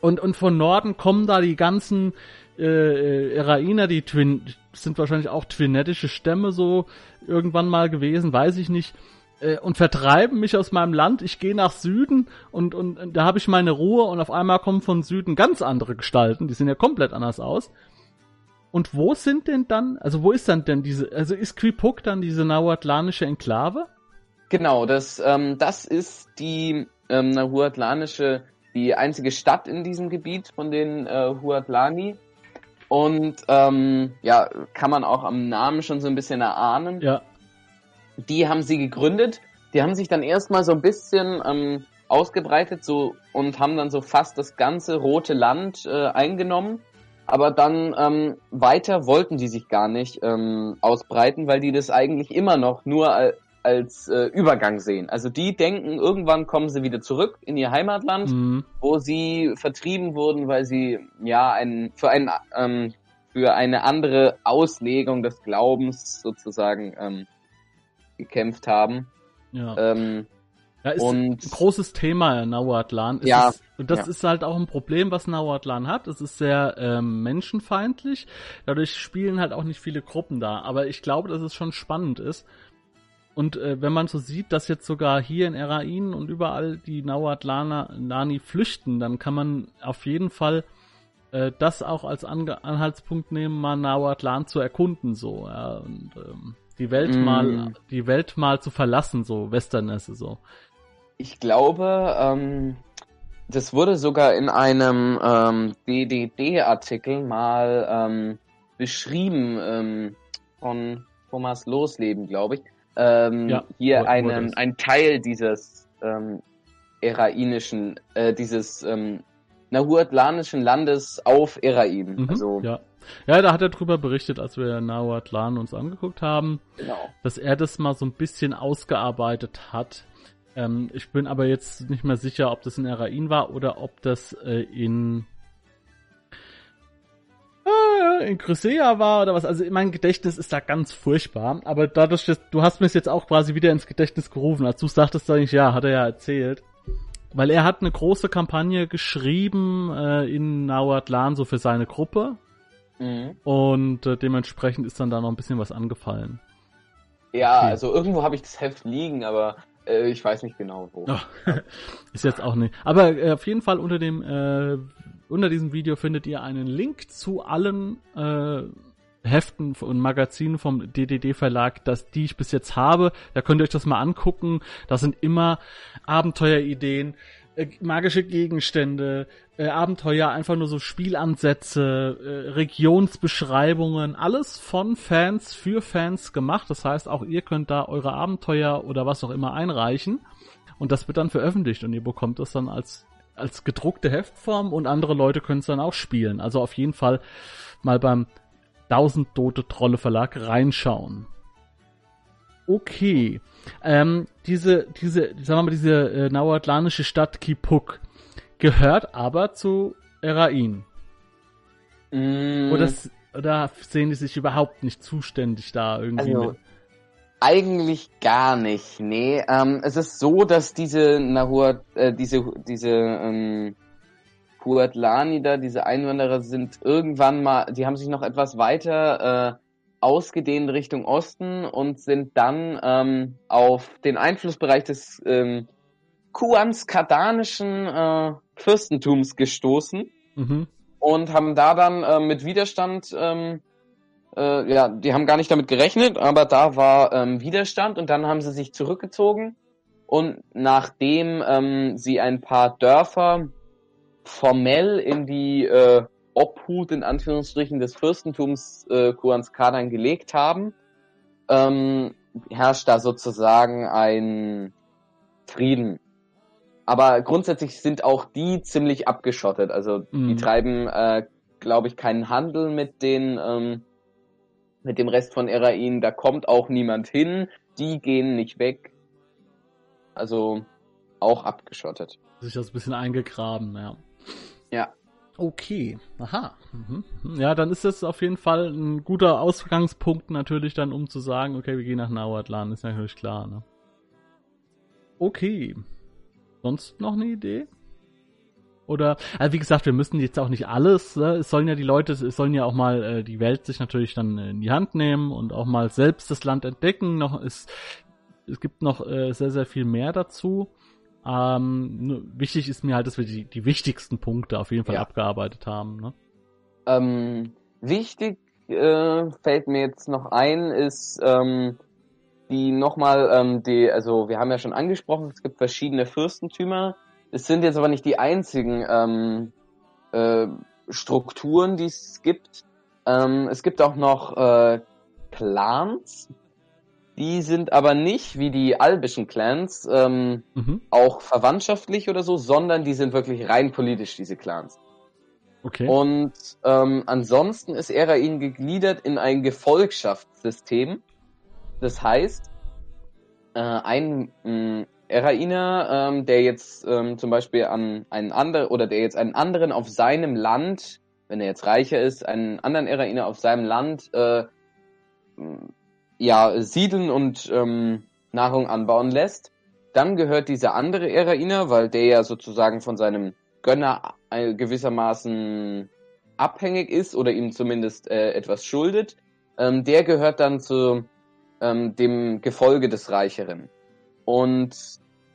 Und, und von Norden kommen da die ganzen äh, äh, Erainer, die Twin, sind wahrscheinlich auch twinettische Stämme so irgendwann mal gewesen, weiß ich nicht äh, und vertreiben mich aus meinem Land. Ich gehe nach Süden und, und, und da habe ich meine Ruhe und auf einmal kommen von Süden ganz andere Gestalten, die sehen ja komplett anders aus. Und wo sind denn dann, also wo ist dann denn diese, also ist Quipuk dann diese nahuatlanische Enklave? Genau, das, ähm, das ist die ähm, nahuatlanische, die einzige Stadt in diesem Gebiet von den äh, Huatlani. Und ähm, ja, kann man auch am Namen schon so ein bisschen erahnen. Ja. Die haben sie gegründet. Die haben sich dann erstmal so ein bisschen ähm, ausgebreitet so und haben dann so fast das ganze rote Land äh, eingenommen aber dann ähm, weiter wollten die sich gar nicht ähm, ausbreiten, weil die das eigentlich immer noch nur als, als äh, Übergang sehen. Also die denken, irgendwann kommen sie wieder zurück in ihr Heimatland, mhm. wo sie vertrieben wurden, weil sie ja ein, für, ein, ähm, für eine andere Auslegung des Glaubens sozusagen ähm, gekämpft haben. Ja. Ähm, ja, ist und, ein großes Thema Nauatlan. Es ja. Ist, und das ja. ist halt auch ein Problem, was Nauatlan hat. Es ist sehr ähm, menschenfeindlich. Dadurch spielen halt auch nicht viele Gruppen da. Aber ich glaube, dass es schon spannend ist. Und äh, wenn man so sieht, dass jetzt sogar hier in Erain und überall die Nauatlani flüchten, dann kann man auf jeden Fall äh, das auch als Ange Anhaltspunkt nehmen, mal Nauatlan zu erkunden. So, ja, und ähm, die Welt mm. mal, die Welt mal zu verlassen, so Westernesse so. Ich glaube, ähm, das wurde sogar in einem ähm, DDD-Artikel mal ähm, beschrieben ähm, von Thomas Losleben, glaube ich. Ähm, ja, hier einen, ein Teil dieses ähm, erainischen, äh, dieses ähm, nahuatlanischen Landes auf Erain. Mhm, also, ja. ja, da hat er drüber berichtet, als wir Nahuatlan uns angeguckt haben, genau. dass er das mal so ein bisschen ausgearbeitet hat ähm, ich bin aber jetzt nicht mehr sicher, ob das in Erain war oder ob das äh, in äh, in Chrysea war oder was. Also mein Gedächtnis ist da ganz furchtbar. Aber dadurch, dass du hast mir es jetzt auch quasi wieder ins Gedächtnis gerufen. Als du sagtest, sag ich, ja, hat er ja erzählt. Weil er hat eine große Kampagne geschrieben äh, in Nauatlan so für seine Gruppe. Mhm. Und äh, dementsprechend ist dann da noch ein bisschen was angefallen. Ja, okay. also irgendwo habe ich das Heft liegen, aber äh, ich weiß nicht genau wo. Oh, ist jetzt auch nicht. Aber äh, auf jeden Fall unter dem äh, unter diesem Video findet ihr einen Link zu allen äh, Heften und Magazinen vom DDD Verlag, das die ich bis jetzt habe. Da könnt ihr euch das mal angucken. Das sind immer Abenteuerideen äh, magische Gegenstände, äh, Abenteuer, einfach nur so Spielansätze, äh, Regionsbeschreibungen, alles von Fans für Fans gemacht. Das heißt, auch ihr könnt da eure Abenteuer oder was auch immer einreichen und das wird dann veröffentlicht und ihr bekommt das dann als als gedruckte Heftform und andere Leute können es dann auch spielen. Also auf jeden Fall mal beim 1000 Tote Trolle Verlag reinschauen. Okay. Ähm, diese, diese, sagen wir mal, diese äh, nauatlanische Stadt Kipuk gehört aber zu Erain. Mm. Oder, oder sehen die sich überhaupt nicht zuständig da irgendwie? Also, eigentlich gar nicht, nee. Ähm, es ist so, dass diese Nahur, äh, diese, diese ähm, Huatlani da, diese Einwanderer sind irgendwann mal, die haben sich noch etwas weiter äh, ausgedehnt Richtung Osten und sind dann ähm, auf den Einflussbereich des ähm, Kuans-Kardanischen äh, Fürstentums gestoßen mhm. und haben da dann äh, mit Widerstand, ähm, äh, ja, die haben gar nicht damit gerechnet, aber da war ähm, Widerstand und dann haben sie sich zurückgezogen und nachdem ähm, sie ein paar Dörfer formell in die äh, Obhut in Anführungsstrichen des Fürstentums äh, Kuanskadan gelegt haben, ähm, herrscht da sozusagen ein Frieden. Aber grundsätzlich sind auch die ziemlich abgeschottet. Also mhm. die treiben, äh, glaube ich, keinen Handel mit den ähm, mit dem Rest von Erain. Da kommt auch niemand hin. Die gehen nicht weg. Also auch abgeschottet. Sich das ein bisschen eingegraben, ja. Ja. Okay, aha. Mhm. Ja, dann ist das auf jeden Fall ein guter Ausgangspunkt natürlich dann, um zu sagen, okay, wir gehen nach Nauatlan, ist natürlich klar, ne? Okay. Sonst noch eine Idee? Oder, also wie gesagt, wir müssen jetzt auch nicht alles, ne? es sollen ja die Leute, es sollen ja auch mal äh, die Welt sich natürlich dann in die Hand nehmen und auch mal selbst das Land entdecken. Noch ist, es gibt noch äh, sehr, sehr viel mehr dazu. Ähm, wichtig ist mir halt, dass wir die, die wichtigsten Punkte auf jeden Fall ja. abgearbeitet haben. Ne? Ähm, wichtig äh, fällt mir jetzt noch ein, ist ähm, die nochmal, ähm, die, also wir haben ja schon angesprochen, es gibt verschiedene Fürstentümer. Es sind jetzt aber nicht die einzigen ähm, äh, Strukturen, die es gibt. Ähm, es gibt auch noch äh, Clans, die sind aber nicht wie die albischen Clans ähm, mhm. auch verwandtschaftlich oder so, sondern die sind wirklich rein politisch, diese Clans. Okay. Und ähm, ansonsten ist Erain gegliedert in ein Gefolgschaftssystem. Das heißt, äh, ein äh, Erainer, ähm, der jetzt ähm, zum Beispiel an einen anderen oder der jetzt einen anderen auf seinem Land, wenn er jetzt reicher ist, einen anderen Erainer auf seinem Land äh, ja, siedeln und ähm, Nahrung anbauen lässt. Dann gehört dieser andere Erainer, weil der ja sozusagen von seinem Gönner äh, gewissermaßen abhängig ist oder ihm zumindest äh, etwas schuldet, ähm, der gehört dann zu ähm, dem Gefolge des Reicheren. Und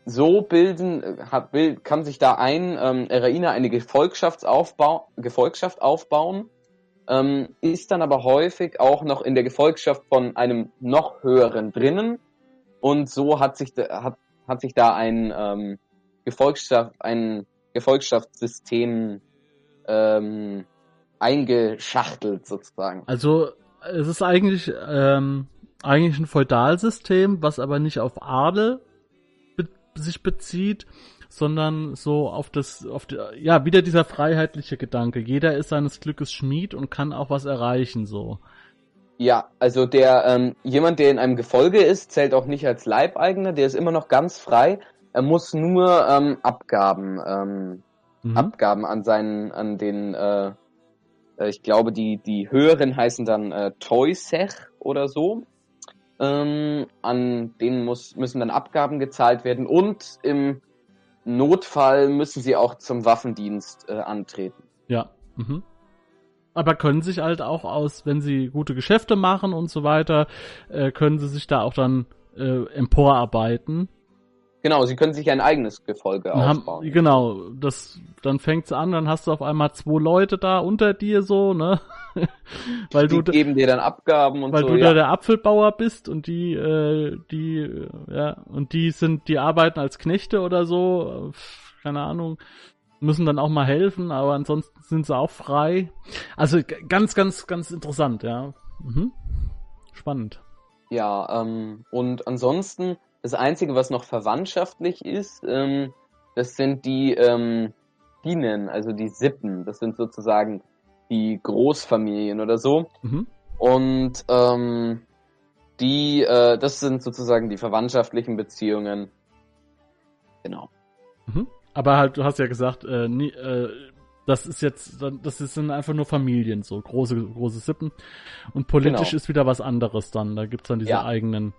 so bilden, äh, hat, bild, kann sich da ein ähm, Erainer eine Gefolgschaft aufbauen, ähm, ist dann aber häufig auch noch in der Gefolgschaft von einem noch höheren drinnen. Und so hat sich, da, hat, hat sich da ein, ähm, Gefolgschaft, ein Gefolgschaftssystem ähm, eingeschachtelt sozusagen. Also es ist eigentlich, ähm, eigentlich ein Feudalsystem, was aber nicht auf Adel be sich bezieht, sondern so auf das, auf die, ja, wieder dieser freiheitliche Gedanke. Jeder ist seines Glückes Schmied und kann auch was erreichen, so. Ja, also der, ähm, jemand, der in einem Gefolge ist, zählt auch nicht als Leibeigener, der ist immer noch ganz frei. Er muss nur ähm, Abgaben, ähm, mhm. Abgaben an seinen, an den, äh, äh, ich glaube, die, die höheren heißen dann äh, Toysech oder so. Ähm, an denen muss, müssen dann Abgaben gezahlt werden und im Notfall müssen sie auch zum Waffendienst äh, antreten. Ja. Mhm. Aber können sich halt auch aus, wenn sie gute Geschäfte machen und so weiter, äh, können sie sich da auch dann äh, emporarbeiten Genau, sie können sich ein eigenes Gefolge haben, aufbauen. Genau, das dann fängt's an, dann hast du auf einmal zwei Leute da unter dir so, ne? weil die du geben dir dann Abgaben und weil so. Weil du ja. da der Apfelbauer bist und die äh, die ja und die sind die arbeiten als Knechte oder so. keine Ahnung, müssen dann auch mal helfen, aber ansonsten sind sie auch frei. Also ganz, ganz, ganz interessant, ja. Mhm. Spannend. Ja, ähm, und ansonsten, das Einzige, was noch verwandtschaftlich ist, ähm, das sind die ähm, Bienen, also die Sippen. Das sind sozusagen die Großfamilien oder so. Mhm. Und ähm, die, äh, das sind sozusagen die verwandtschaftlichen Beziehungen. Genau. Mhm. Aber halt, du hast ja gesagt, äh, nie, äh, das ist jetzt, das sind einfach nur Familien, so große, große Sippen. Und politisch genau. ist wieder was anderes dann. Da gibt's dann diese ja. eigenen,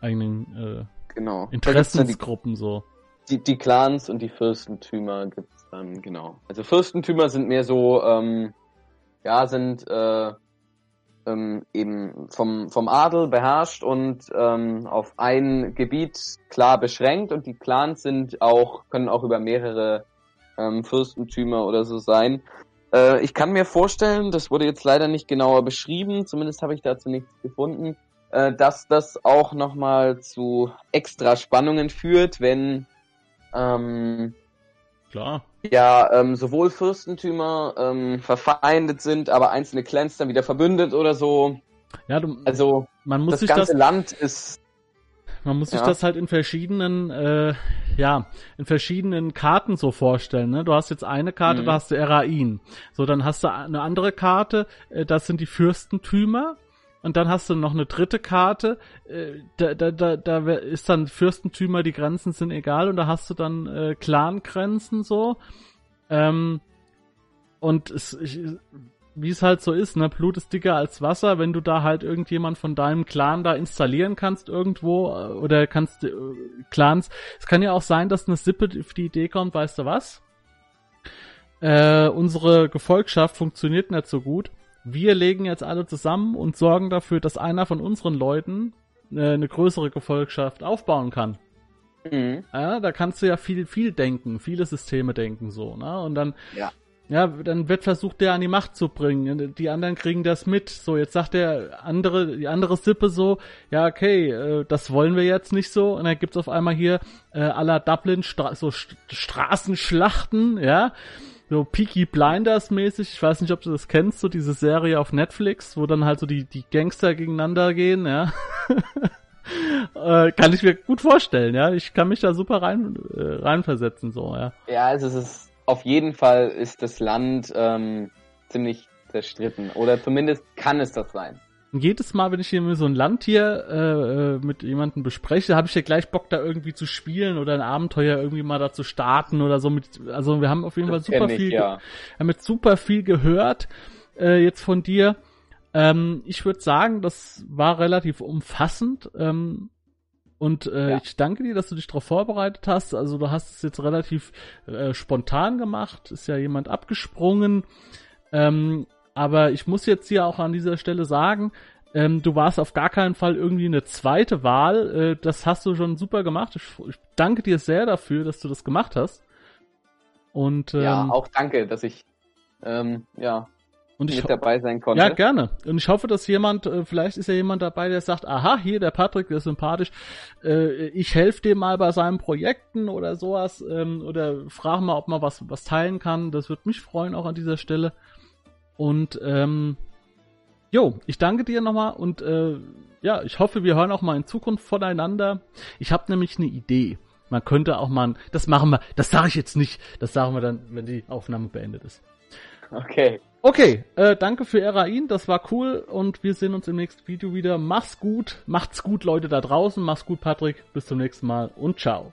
eigenen äh, genau. Interessensgruppen die, so. Die, die Clans und die Fürstentümer gibt's dann, genau. Also Fürstentümer sind mehr so, ähm, ja, sind äh, ähm, eben vom, vom Adel beherrscht und ähm, auf ein Gebiet klar beschränkt und die Clans sind auch, können auch über mehrere ähm, Fürstentümer oder so sein. Äh, ich kann mir vorstellen, das wurde jetzt leider nicht genauer beschrieben, zumindest habe ich dazu nichts gefunden, äh, dass das auch nochmal zu extra Spannungen führt, wenn ähm, Klar. Ja, ähm, sowohl Fürstentümer ähm, verfeindet sind, aber einzelne Clans dann wieder verbündet oder so. Ja, du, also man muss das sich ganze das, Land ist. Man muss sich das halt in verschiedenen, äh, ja, in verschiedenen Karten so vorstellen. Ne? Du hast jetzt eine Karte, mhm. da hast du Erain. So, dann hast du eine andere Karte, äh, das sind die Fürstentümer. Und dann hast du noch eine dritte Karte, äh, da, da, da, da ist dann Fürstentümer, die Grenzen sind egal und da hast du dann äh, Clan-Grenzen so. Ähm, und es, ich, wie es halt so ist, ne, Blut ist dicker als Wasser, wenn du da halt irgendjemand von deinem Clan da installieren kannst irgendwo äh, oder kannst äh, Clans. Es kann ja auch sein, dass eine Sippe auf die Idee kommt, weißt du was? Äh, unsere Gefolgschaft funktioniert nicht so gut wir legen jetzt alle zusammen und sorgen dafür, dass einer von unseren Leuten äh, eine größere Gefolgschaft aufbauen kann. Mhm. Ja, da kannst du ja viel, viel denken, viele Systeme denken so, ne? Und dann, ja. ja, dann wird versucht, der an die Macht zu bringen. Die anderen kriegen das mit. So, jetzt sagt der andere, die andere Sippe so, ja, okay, äh, das wollen wir jetzt nicht so. Und dann gibt's auf einmal hier äh, aller Dublin Stra so St Straßenschlachten, ja so Peaky Blinders mäßig. Ich weiß nicht, ob du das kennst, so diese Serie auf Netflix, wo dann halt so die, die Gangster gegeneinander gehen, ja. äh, kann ich mir gut vorstellen, ja. Ich kann mich da super rein, äh, reinversetzen, so, ja. Ja, also es ist, auf jeden Fall ist das Land ähm, ziemlich zerstritten. Oder zumindest kann es das sein jedes Mal, wenn ich hier so ein Landtier äh, äh, mit jemandem bespreche, habe ich ja gleich Bock, da irgendwie zu spielen oder ein Abenteuer irgendwie mal da zu starten oder so. Mit, also wir haben auf jeden das Fall super ich, viel, ja. haben jetzt super viel gehört äh, jetzt von dir. Ähm, ich würde sagen, das war relativ umfassend. Ähm, und äh, ja. ich danke dir, dass du dich darauf vorbereitet hast. Also du hast es jetzt relativ äh, spontan gemacht. Ist ja jemand abgesprungen. Ähm, aber ich muss jetzt hier auch an dieser Stelle sagen, ähm, du warst auf gar keinen Fall irgendwie eine zweite Wahl. Äh, das hast du schon super gemacht. Ich, ich, danke dir sehr dafür, dass du das gemacht hast. Und ähm, ja, auch danke, dass ich ähm, ja und ich, mit dabei sein konnte. Ja, gerne. Und ich hoffe, dass jemand, äh, vielleicht ist ja jemand dabei, der sagt, aha, hier der Patrick, der ist sympathisch, äh, ich helfe dem mal bei seinen Projekten oder sowas ähm, oder frage mal, ob man was was teilen kann. Das würde mich freuen auch an dieser Stelle. Und ähm, jo, ich danke dir nochmal und äh, ja, ich hoffe, wir hören auch mal in Zukunft voneinander. Ich habe nämlich eine Idee. Man könnte auch mal, das machen wir, das sage ich jetzt nicht, das sagen wir dann, wenn die Aufnahme beendet ist. Okay. Okay, äh, danke für Erain, das war cool und wir sehen uns im nächsten Video wieder. Mach's gut, macht's gut, Leute da draußen, mach's gut, Patrick, bis zum nächsten Mal und ciao.